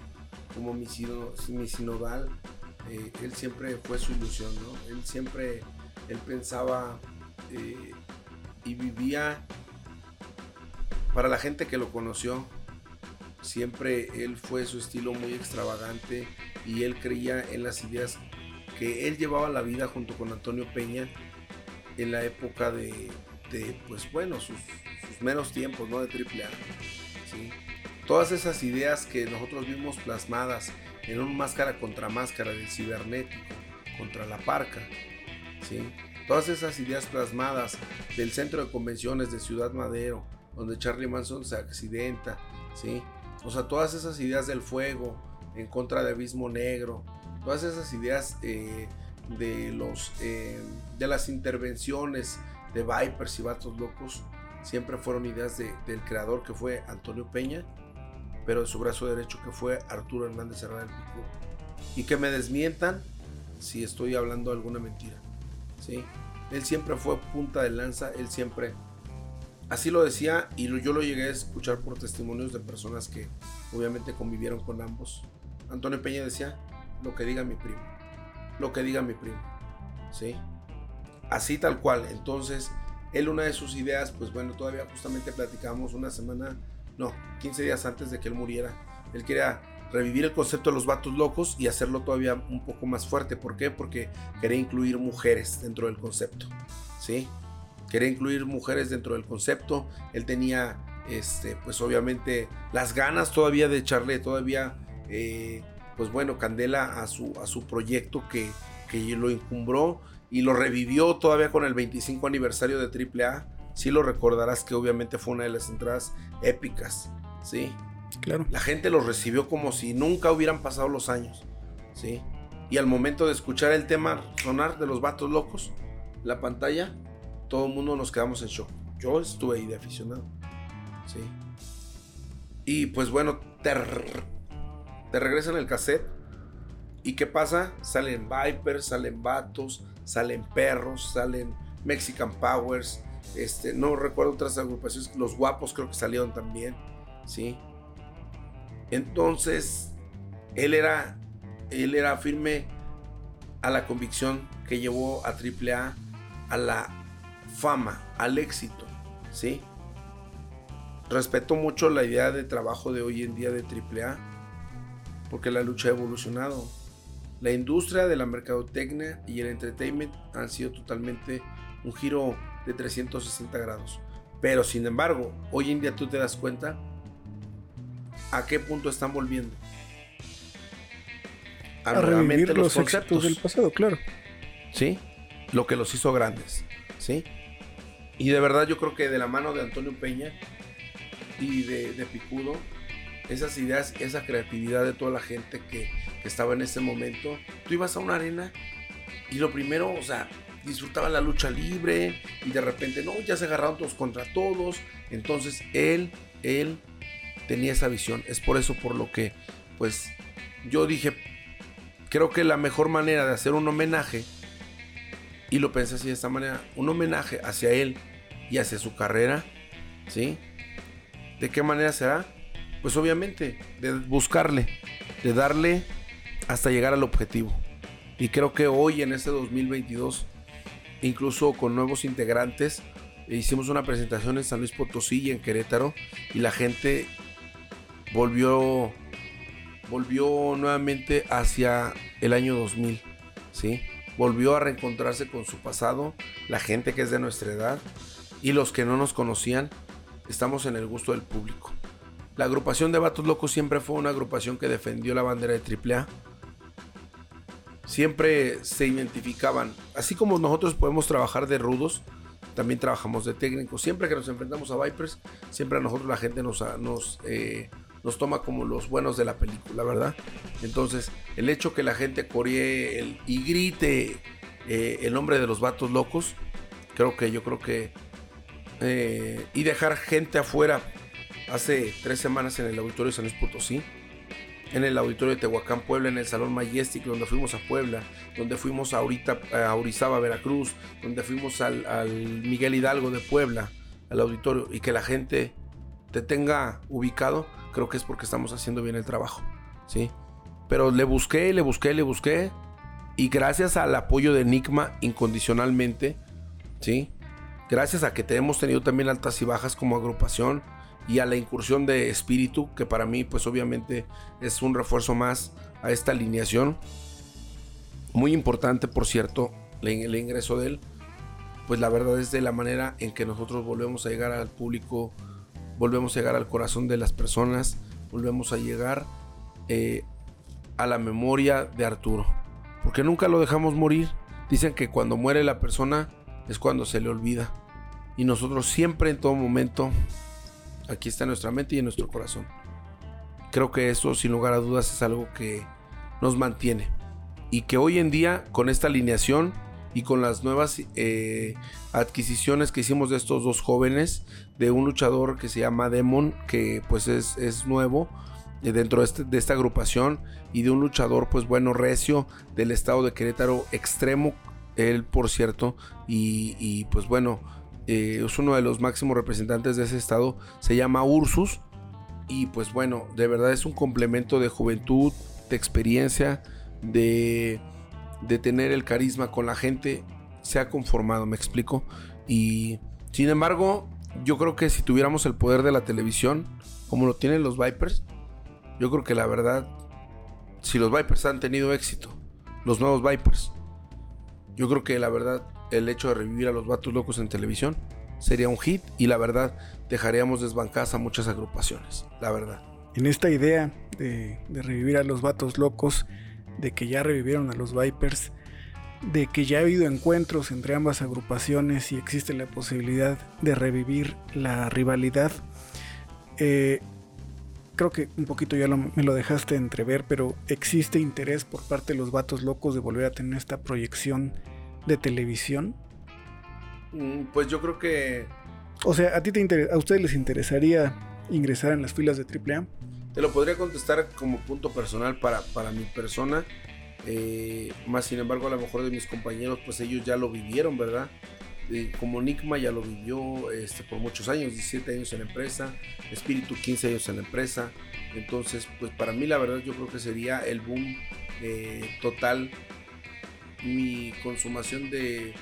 como mi, sinodal, eh, él siempre fue su ilusión, ¿no? Él siempre, él pensaba eh, y vivía para la gente que lo conoció, siempre él fue su estilo muy extravagante y él creía en las ideas que él llevaba la vida junto con Antonio Peña en la época de, pues bueno, sus, menos tiempos, ¿no? De triple A. Todas esas ideas que nosotros vimos plasmadas en un máscara contra máscara del cibernético, contra la parca. ¿sí? Todas esas ideas plasmadas del centro de convenciones de Ciudad Madero, donde Charlie Manson se accidenta, ¿sí? O sea, todas esas ideas del fuego en contra de Abismo Negro, todas esas ideas eh, de, los, eh, de las intervenciones de Vipers y Vatos Locos, siempre fueron ideas del creador que fue Antonio Peña, pero de su brazo derecho que fue Arturo Hernández Herrera del Pico. Y que me desmientan si estoy hablando alguna mentira. ¿sí? Él siempre fue punta de lanza, él siempre... Así lo decía y yo lo llegué a escuchar por testimonios de personas que obviamente convivieron con ambos. Antonio Peña decía, lo que diga mi primo, lo que diga mi primo, ¿sí? Así tal cual. Entonces, él una de sus ideas, pues bueno, todavía justamente platicamos una semana, no, 15 días antes de que él muriera. Él quería revivir el concepto de los vatos locos y hacerlo todavía un poco más fuerte. ¿Por qué? Porque quería incluir mujeres dentro del concepto. ¿Sí? Quería incluir mujeres dentro del concepto. Él tenía, este, pues obviamente, las ganas todavía de echarle todavía, eh, pues bueno, candela a su, a su proyecto que, que lo encumbró y lo revivió todavía con el 25 aniversario de AAA. Sí lo recordarás que obviamente fue una de las entradas épicas. ¿Sí? Claro. La gente los recibió como si nunca hubieran pasado los años, ¿sí? Y al momento de escuchar el tema sonar de los vatos locos, la pantalla, todo el mundo nos quedamos en shock. Yo estuve ahí de aficionado, ¿sí? Y pues bueno, te, te regresan el cassette. ¿Y qué pasa? Salen Vipers, salen vatos, salen perros, salen Mexican Powers. Este, no recuerdo otras agrupaciones, los guapos creo que salieron también, ¿sí? Entonces, él era, él era firme a la convicción que llevó a AAA a la fama, al éxito, ¿sí? Respeto mucho la idea de trabajo de hoy en día de AAA, porque la lucha ha evolucionado. La industria de la mercadotecnia y el entertainment han sido totalmente un giro de 360 grados. Pero sin embargo, hoy en día tú te das cuenta a qué punto están volviendo. A, revivir los, conceptos del pasado, claro. ¿Sí? Lo que los hizo grandes. ¿Sí? Y de verdad yo creo que de la mano de Antonio Peña y de, Picudo, esas ideas, esa creatividad de toda la gente que, estaba en ese momento, tú ibas a una arena y lo primero, o sea, disfrutaban la lucha libre y de repente, no, ya se agarraron todos contra todos. Entonces él, él tenía esa visión. Es por eso por lo que, pues, yo dije, creo que la mejor manera de hacer un homenaje, y lo pensé así de esta manera, un homenaje hacia él y hacia su carrera, ¿sí? ¿De qué manera será? Pues obviamente, de buscarle, de darle hasta llegar al objetivo. Y creo que hoy en este 2022, incluso con nuevos integrantes, hicimos una presentación en San Luis Potosí y en Querétaro y la gente volvió, volvió nuevamente hacia el año 2000, ¿sí? Volvió a reencontrarse con su pasado, la gente que es de nuestra edad y los que no nos conocían, estamos en el gusto del público. La agrupación de Vatos Locos siempre fue una agrupación que defendió la bandera de AAA. Siempre se identificaban, así como nosotros podemos trabajar de rudos, también trabajamos de técnicos. Siempre que nos enfrentamos a Vipers, siempre a nosotros la gente nos, nos eh, nos toma como los buenos de la película, ¿verdad? Entonces, el hecho que la gente coree y grite eh, el nombre de los vatos locos, creo que yo creo que... Eh, y dejar gente afuera hace tres semanas en el auditorio de San Luis Potosí, en el auditorio de Tehuacán, Puebla, en el Salón Majestic, donde fuimos a Puebla, donde fuimos ahorita a Orizaba, Veracruz, donde fuimos al, al Miguel Hidalgo de Puebla, al auditorio, y que la gente te tenga ubicado, creo que es porque estamos haciendo bien el trabajo, ¿sí? Pero le busqué, le busqué, le busqué, y gracias al apoyo de Enigma incondicionalmente, ¿sí? Gracias a que te hemos tenido también altas y bajas como agrupación y a la incursión de Espíritu, que para mí pues obviamente es un refuerzo más a esta alineación. Muy importante, por cierto, el ingreso de él. Pues la verdad es de la manera en que nosotros volvemos a llegar al público volvemos a llegar al corazón de las personas, volvemos a llegar eh, a la memoria de Arturo. porque nunca lo dejamos morir. Dicen que cuando muere la persona es cuando se le olvida. Y nosotros siempre, en todo momento, aquí está en nuestra mente y en nuestro corazón. Creo que eso, sin lugar a dudas, es algo que nos mantiene. Y que hoy en día, con esta alineación y con las nuevas eh, adquisiciones que hicimos de estos dos jóvenes, de un luchador que se llama Demon, que pues es, es nuevo, eh, dentro este, de, esta agrupación y de un luchador pues bueno recio del estado de Querétaro extremo él por cierto y, pues bueno eh, es uno de los máximos representantes de ese estado se llama Ursus. Y pues bueno de verdad es un complemento de juventud de experiencia de, de tener el carisma con la gente. Se ha conformado me explico. Y sin embargo yo creo que si tuviéramos el poder de la televisión como lo tienen los Vipers yo creo que la verdad, si los Vipers han tenido éxito, los nuevos Vipers, yo creo que la verdad, el hecho de revivir a los vatos locos en televisión sería un hit y la verdad dejaríamos desbancadas a muchas agrupaciones, la verdad. En esta idea de, revivir a los vatos locos, de que ya revivieron a los Vipers, de que ya ha habido encuentros entre ambas agrupaciones y existe la posibilidad de revivir la rivalidad. Eh, creo que un poquito ya me lo dejaste entrever, pero ¿existe interés por parte de los vatos locos de volver a tener esta proyección de televisión? Mm, pues yo creo que... O sea, ¿a ti te a ustedes les interesaría ingresar en las filas de AAA? Te lo podría contestar como punto personal para, para mi persona. Eh, más sin embargo, a lo mejor de mis compañeros, pues ellos ya lo vivieron, ¿verdad? como Nigma ya lo vivió este, por muchos años, 17 años en la empresa, Espíritu 15 años en la empresa. Entonces, pues para mí la verdad yo creo que sería el boom eh, total, mi consumación de,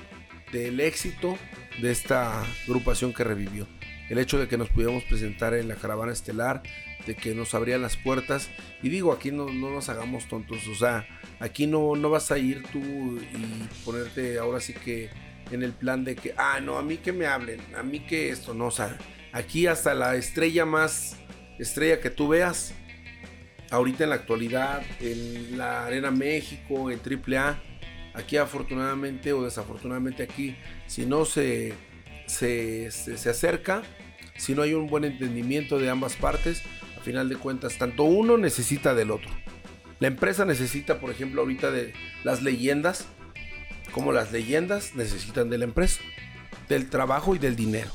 del éxito de esta agrupación que revivió. El hecho de que nos pudiéramos presentar en la caravana estelar, de que nos abrían las puertas. Y digo, aquí no, no nos hagamos tontos, o sea, aquí no, no vas a ir tú y ponerte ahora sí que en el plan de que, ah, no, a mí que me hablen, a mí que esto, no, o sea, aquí hasta la estrella más estrella que tú veas, ahorita en la actualidad, en la Arena México, en AAA, aquí afortunadamente o desafortunadamente aquí, si no se, se, se, acerca, si no hay un buen entendimiento de ambas partes, a final de cuentas, tanto uno necesita del otro. La empresa necesita, por ejemplo, ahorita de las leyendas, como las leyendas necesitan de la empresa, del trabajo y del dinero,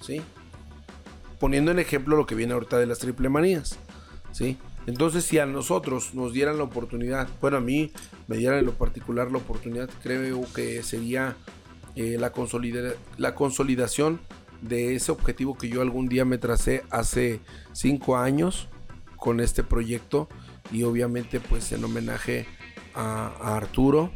¿sí? Poniendo en ejemplo lo que viene ahorita de las triple manías, ¿sí? Entonces, si a nosotros nos dieran la oportunidad, bueno, a mí me dieran en lo particular la oportunidad, creo que sería eh, la, la consolidación de ese objetivo que yo algún día me tracé hace cinco años con este proyecto y obviamente pues en homenaje a Arturo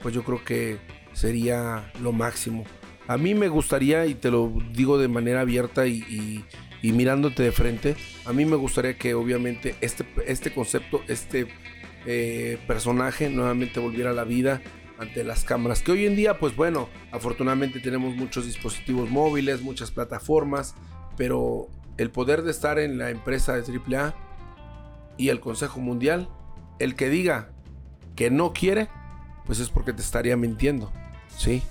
pues yo creo que sería lo máximo. A mí me gustaría, y te lo digo de manera abierta y, mirándote de frente, a mí me gustaría que obviamente este, este concepto, este eh, personaje nuevamente volviera a la vida ante las cámaras. Que hoy en día, pues bueno, afortunadamente tenemos muchos dispositivos móviles, muchas plataformas, pero el poder de estar en la empresa de AAA y el Consejo Mundial, el que diga que no quiere, pues es porque te estaría mintiendo, ¿sí?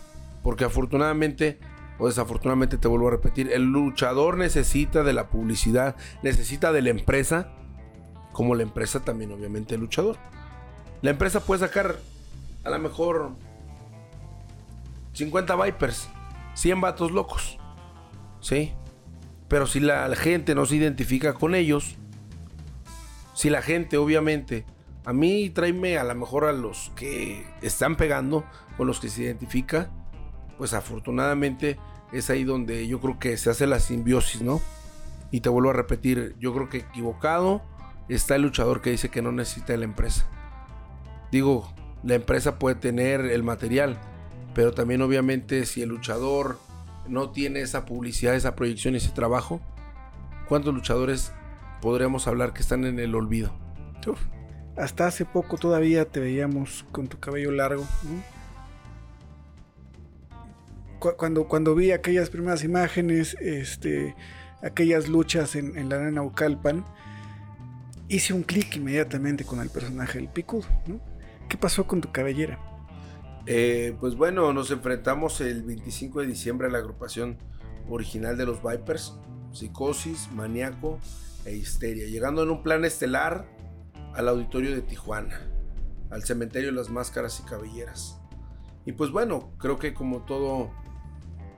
Porque afortunadamente o desafortunadamente te vuelvo a repetir, el luchador necesita de la publicidad, necesita de la empresa, como la empresa también obviamente el luchador. La empresa puede sacar a lo mejor 50 Vipers, 100 vatos locos, ¿sí? Pero si la gente no se identifica con ellos, si la gente obviamente a mí tráeme a lo mejor a los que están pegando, con los que se identifica. Pues afortunadamente es ahí donde yo creo que se hace la simbiosis, ¿no? Y te vuelvo a repetir, yo creo que equivocado está el luchador que dice que no necesita la empresa. Digo, la empresa puede tener el material, pero también obviamente si el luchador no tiene esa publicidad, esa proyección, ese trabajo, ¿cuántos luchadores podríamos hablar que están en el olvido? hasta hace poco todavía te veíamos con tu cabello largo. Cuando, cuando vi aquellas primeras imágenes, este, aquellas luchas en, la arena Ucalpan, hice un clic inmediatamente con el personaje del Picudo. ¿Qué pasó con tu cabellera? Eh, pues bueno, nos enfrentamos el 25 de diciembre a la agrupación original de los Vipers, Psicosis, Maníaco e Histeria, llegando en un plan estelar al auditorio de Tijuana, al cementerio de las máscaras y cabelleras. Y pues bueno, creo que como todo,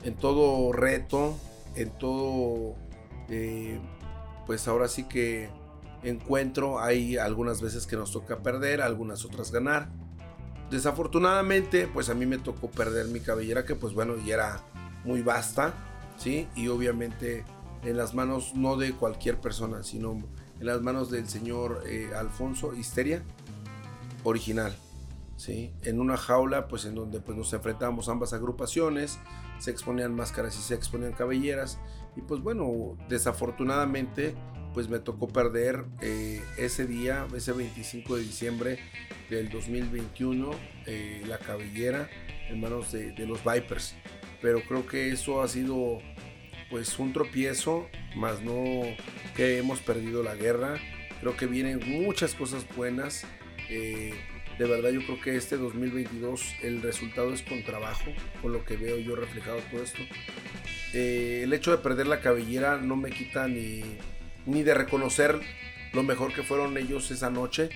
en todo reto, en todo, eh, pues ahora sí que encuentro, hay algunas veces que nos toca perder, algunas otras ganar. Desafortunadamente, pues a mí me tocó perder mi cabellera, que pues bueno, ya era muy vasta, ¿sí? Y obviamente en las manos no de cualquier persona, sino en las manos del señor eh, Alfonso Histeria, original, ¿sí? En una jaula, pues en donde pues, nos enfrentamos ambas agrupaciones, se exponían máscaras y se exponían cabelleras, y pues bueno, desafortunadamente pues me tocó perder eh, ese día, ese 25 de diciembre del 2021, eh, la cabellera en manos de, los Vipers. Pero creo que eso ha sido pues un tropiezo, más no que hemos perdido la guerra. Creo que vienen muchas cosas buenas. Eh, de verdad yo creo que este 2022 el resultado es con trabajo, con lo que veo yo reflejado todo esto. el hecho de perder la cabellera no me quita ni ni de reconocer lo mejor que fueron ellos esa noche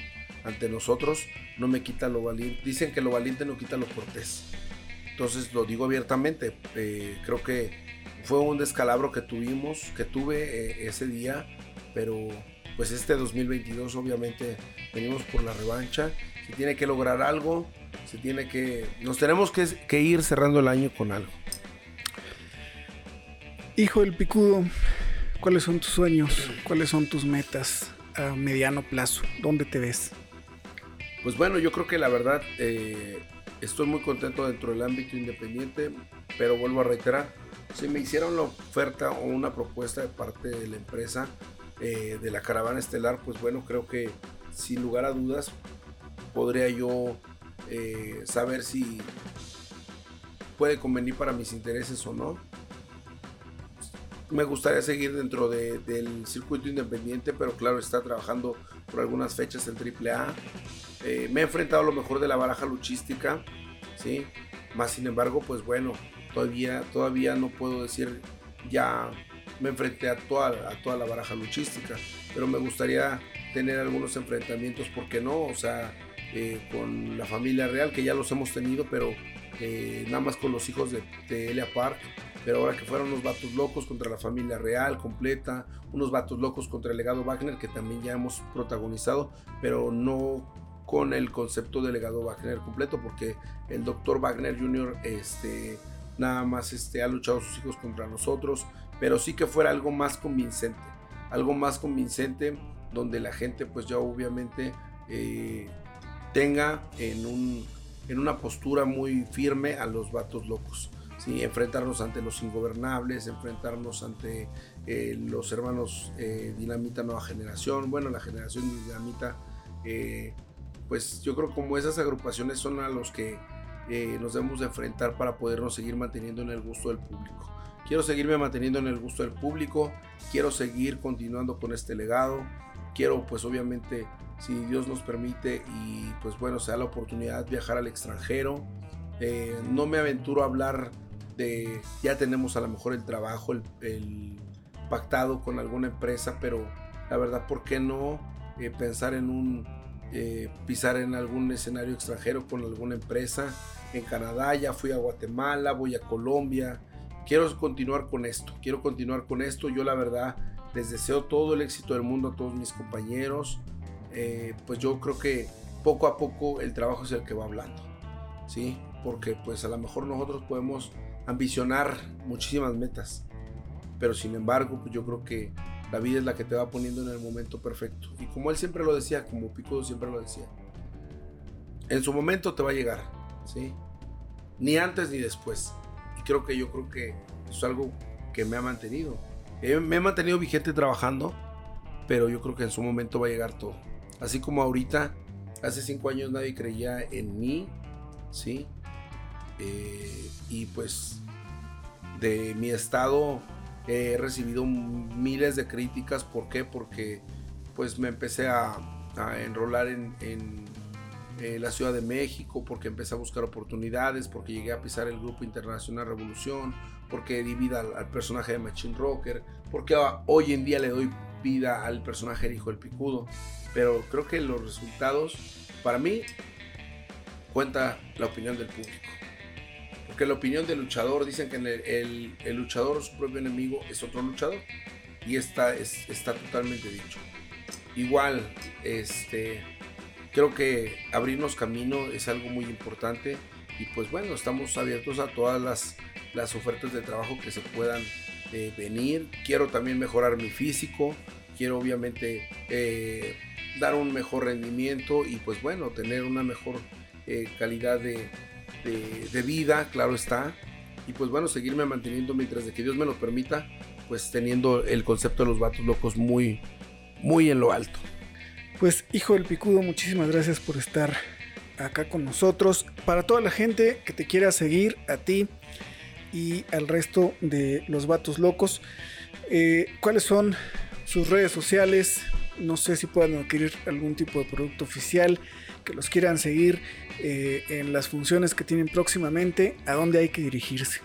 ante nosotros, no me quita lo valiente. Dicen que lo valiente no quita lo cortés. Entonces lo digo abiertamente, eh, creo que fue un descalabro que tuvimos, que tuve eh, ese día, pero pues este 2022 obviamente venimos por la revancha, se tiene que lograr algo, se tiene que, nos tenemos que, que ir cerrando el año con algo. Hijo del picudo, ¿Cuáles son tus sueños? ¿Cuáles son tus metas a mediano plazo? ¿Dónde te ves? Pues bueno, yo creo que la verdad eh, estoy muy contento dentro del ámbito independiente, pero vuelvo a reiterar, si me hicieron la oferta o una propuesta de parte de la empresa eh, de la caravana estelar, pues bueno, creo que sin lugar a dudas podría yo eh, saber si puede convenir para mis intereses o no me gustaría seguir dentro del circuito independiente, pero claro, está trabajando por algunas fechas en AAA. Eh, me he enfrentado a lo mejor de la baraja luchística, ¿sí? Más sin embargo, pues bueno, todavía, todavía no puedo decir ya me enfrenté a toda, a toda la baraja luchística, pero me gustaría tener algunos enfrentamientos, ¿por qué no? O sea, eh, con la familia real, que ya los hemos tenido, pero eh, nada más con los hijos de, de Elia Park pero ahora que fueron unos vatos locos contra la familia real completa, unos vatos locos contra el legado Wagner que también ya hemos protagonizado, pero no con el concepto de legado Wagner completo, porque el doctor Wagner Jr. Este, nada más este, ha luchado sus hijos contra nosotros, pero sí que fuera algo más convincente, algo más convincente donde la gente pues ya obviamente eh, tenga en, un, en una postura muy firme a los vatos locos. Enfrentarnos ante los ingobernables, enfrentarnos ante eh, los hermanos eh, Dinamita Nueva Generación, bueno, la generación Dinamita, eh, pues yo creo como esas agrupaciones son a los que nos debemos de enfrentar para podernos seguir manteniendo en el gusto del público. Quiero seguirme manteniendo en el gusto del público, quiero seguir continuando con este legado, quiero pues obviamente si Dios nos permite y pues bueno, sea la oportunidad viajar al extranjero. no me aventuro a hablar ya tenemos a lo mejor el trabajo, el, pactado con alguna empresa, pero la verdad, ¿por qué no eh, pensar en un, eh, pisar en algún escenario extranjero con alguna empresa? En Canadá, ya fui a Guatemala, voy a Colombia. Quiero continuar con esto, quiero continuar con esto. Yo la verdad les deseo todo el éxito del mundo a todos mis compañeros. Eh, pues yo creo que poco a poco el trabajo es el que va hablando, ¿sí? Porque pues a lo mejor nosotros podemos ambicionar muchísimas metas. Pero sin embargo, pues yo creo que la vida es la que te va poniendo en el momento perfecto. Y como él siempre lo decía, como Picudo siempre lo decía, en su momento te va a llegar, ¿sí? Ni antes ni después. Y creo que yo creo que es algo que me ha mantenido. me he mantenido vigente trabajando, pero yo creo que en su momento va a llegar todo. Así como ahorita, hace cinco años nadie creía en mí, ¿sí? Eh, y pues de mi estado he recibido miles de críticas. ¿Por qué? Porque pues me empecé a, enrolar en, eh, la Ciudad de México, porque empecé a buscar oportunidades, porque llegué a pisar el grupo internacional Revolución, porque di vida al, personaje de Machine Rocker, porque hoy en día le doy vida al personaje de Hijo del Picudo. Pero creo que los resultados, para mí, cuenta la opinión del público. Porque la opinión del luchador, dicen que el, el, luchador, su propio enemigo, es otro luchador. Y está, está totalmente dicho. Igual, este, creo que abrirnos camino es algo muy importante. Y pues bueno, estamos abiertos a todas las, las ofertas de trabajo que se puedan eh, venir. Quiero también mejorar mi físico. Quiero obviamente eh, dar un mejor rendimiento y pues bueno, tener una mejor eh, calidad de, de, vida, claro está. Y pues bueno, seguirme manteniendo mientras de que Dios me lo permita, pues teniendo el concepto de los vatos locos muy, muy en lo alto. Pues hijo del picudo, muchísimas gracias por estar acá con nosotros. Para toda la gente que te quiera seguir, a ti y al resto de los vatos locos, eh, ¿cuáles son sus redes sociales? No sé si puedan adquirir algún tipo de producto oficial, que los quieran seguir eh, en las funciones que tienen próximamente, ¿a dónde hay que dirigirse?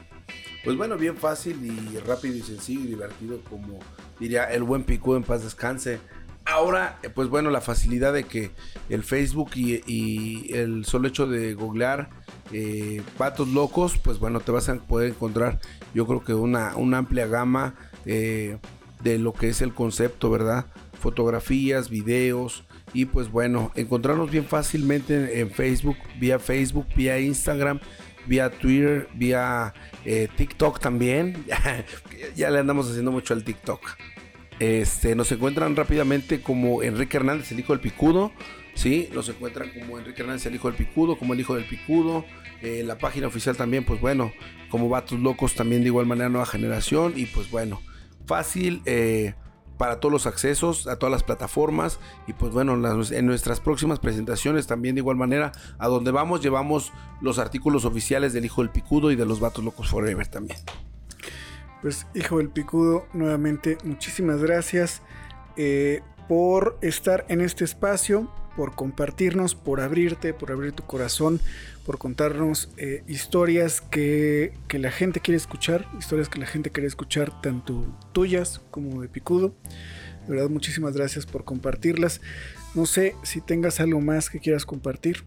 Pues bueno, bien fácil y rápido y sencillo y divertido, como diría el buen Picudo en paz descanse. Ahora, eh, pues bueno, la facilidad de que el Facebook y, el solo hecho de googlear eh, patos locos, pues bueno, te vas a poder encontrar, yo creo que una amplia gama de lo que es el concepto, ¿verdad? Fotografías, videos, y pues bueno, encontrarnos bien fácilmente en, Facebook, vía Facebook, vía Instagram, vía Twitter, vía eh, TikTok también. ya le andamos haciendo mucho al TikTok. Este, nos encuentran rápidamente como Enrique Hernández, el hijo del picudo. Sí, nos encuentran como Enrique Hernández, el hijo del picudo, como el hijo del picudo. Eh, la página oficial también, pues bueno, como Vatos Locos también de igual manera, nueva generación. Y pues bueno, fácil. Eh, para todos los accesos a todas las plataformas y pues bueno en nuestras próximas presentaciones también de igual manera a donde vamos llevamos los artículos oficiales del Hijo del Picudo y de los Vatos Locos Forever también. Pues Hijo del Picudo nuevamente muchísimas gracias eh, por estar en este espacio por compartirnos, por abrirte, por abrir tu corazón, por contarnos eh, historias que, la gente quiere escuchar, historias que la gente quiere escuchar, tanto tuyas como de Picudo. De verdad, muchísimas gracias por compartirlas. No sé si tengas algo más que quieras compartir.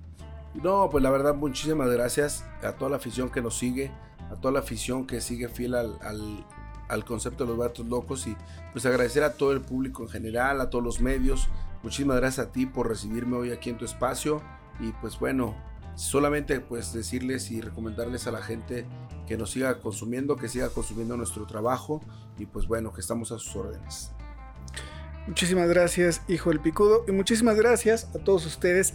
No, pues la verdad, muchísimas gracias a toda la afición que nos sigue, a toda la afición que sigue fiel al, al concepto de los vatos locos y pues agradecer a todo el público en general, a todos los medios. Muchísimas gracias a ti por recibirme hoy aquí en tu espacio y pues bueno, solamente pues decirles y recomendarles a la gente que nos siga consumiendo, que siga consumiendo nuestro trabajo y pues bueno, que estamos a sus órdenes. Muchísimas gracias, hijo del picudo, y muchísimas gracias a todos ustedes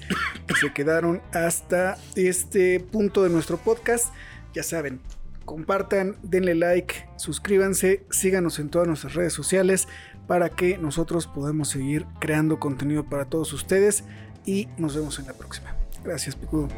que se quedaron hasta este punto de nuestro podcast. Ya saben, compartan, denle like, suscríbanse, síganos en todas nuestras redes sociales para que nosotros podamos seguir creando contenido para todos ustedes y nos vemos en la próxima. Gracias, Picudo.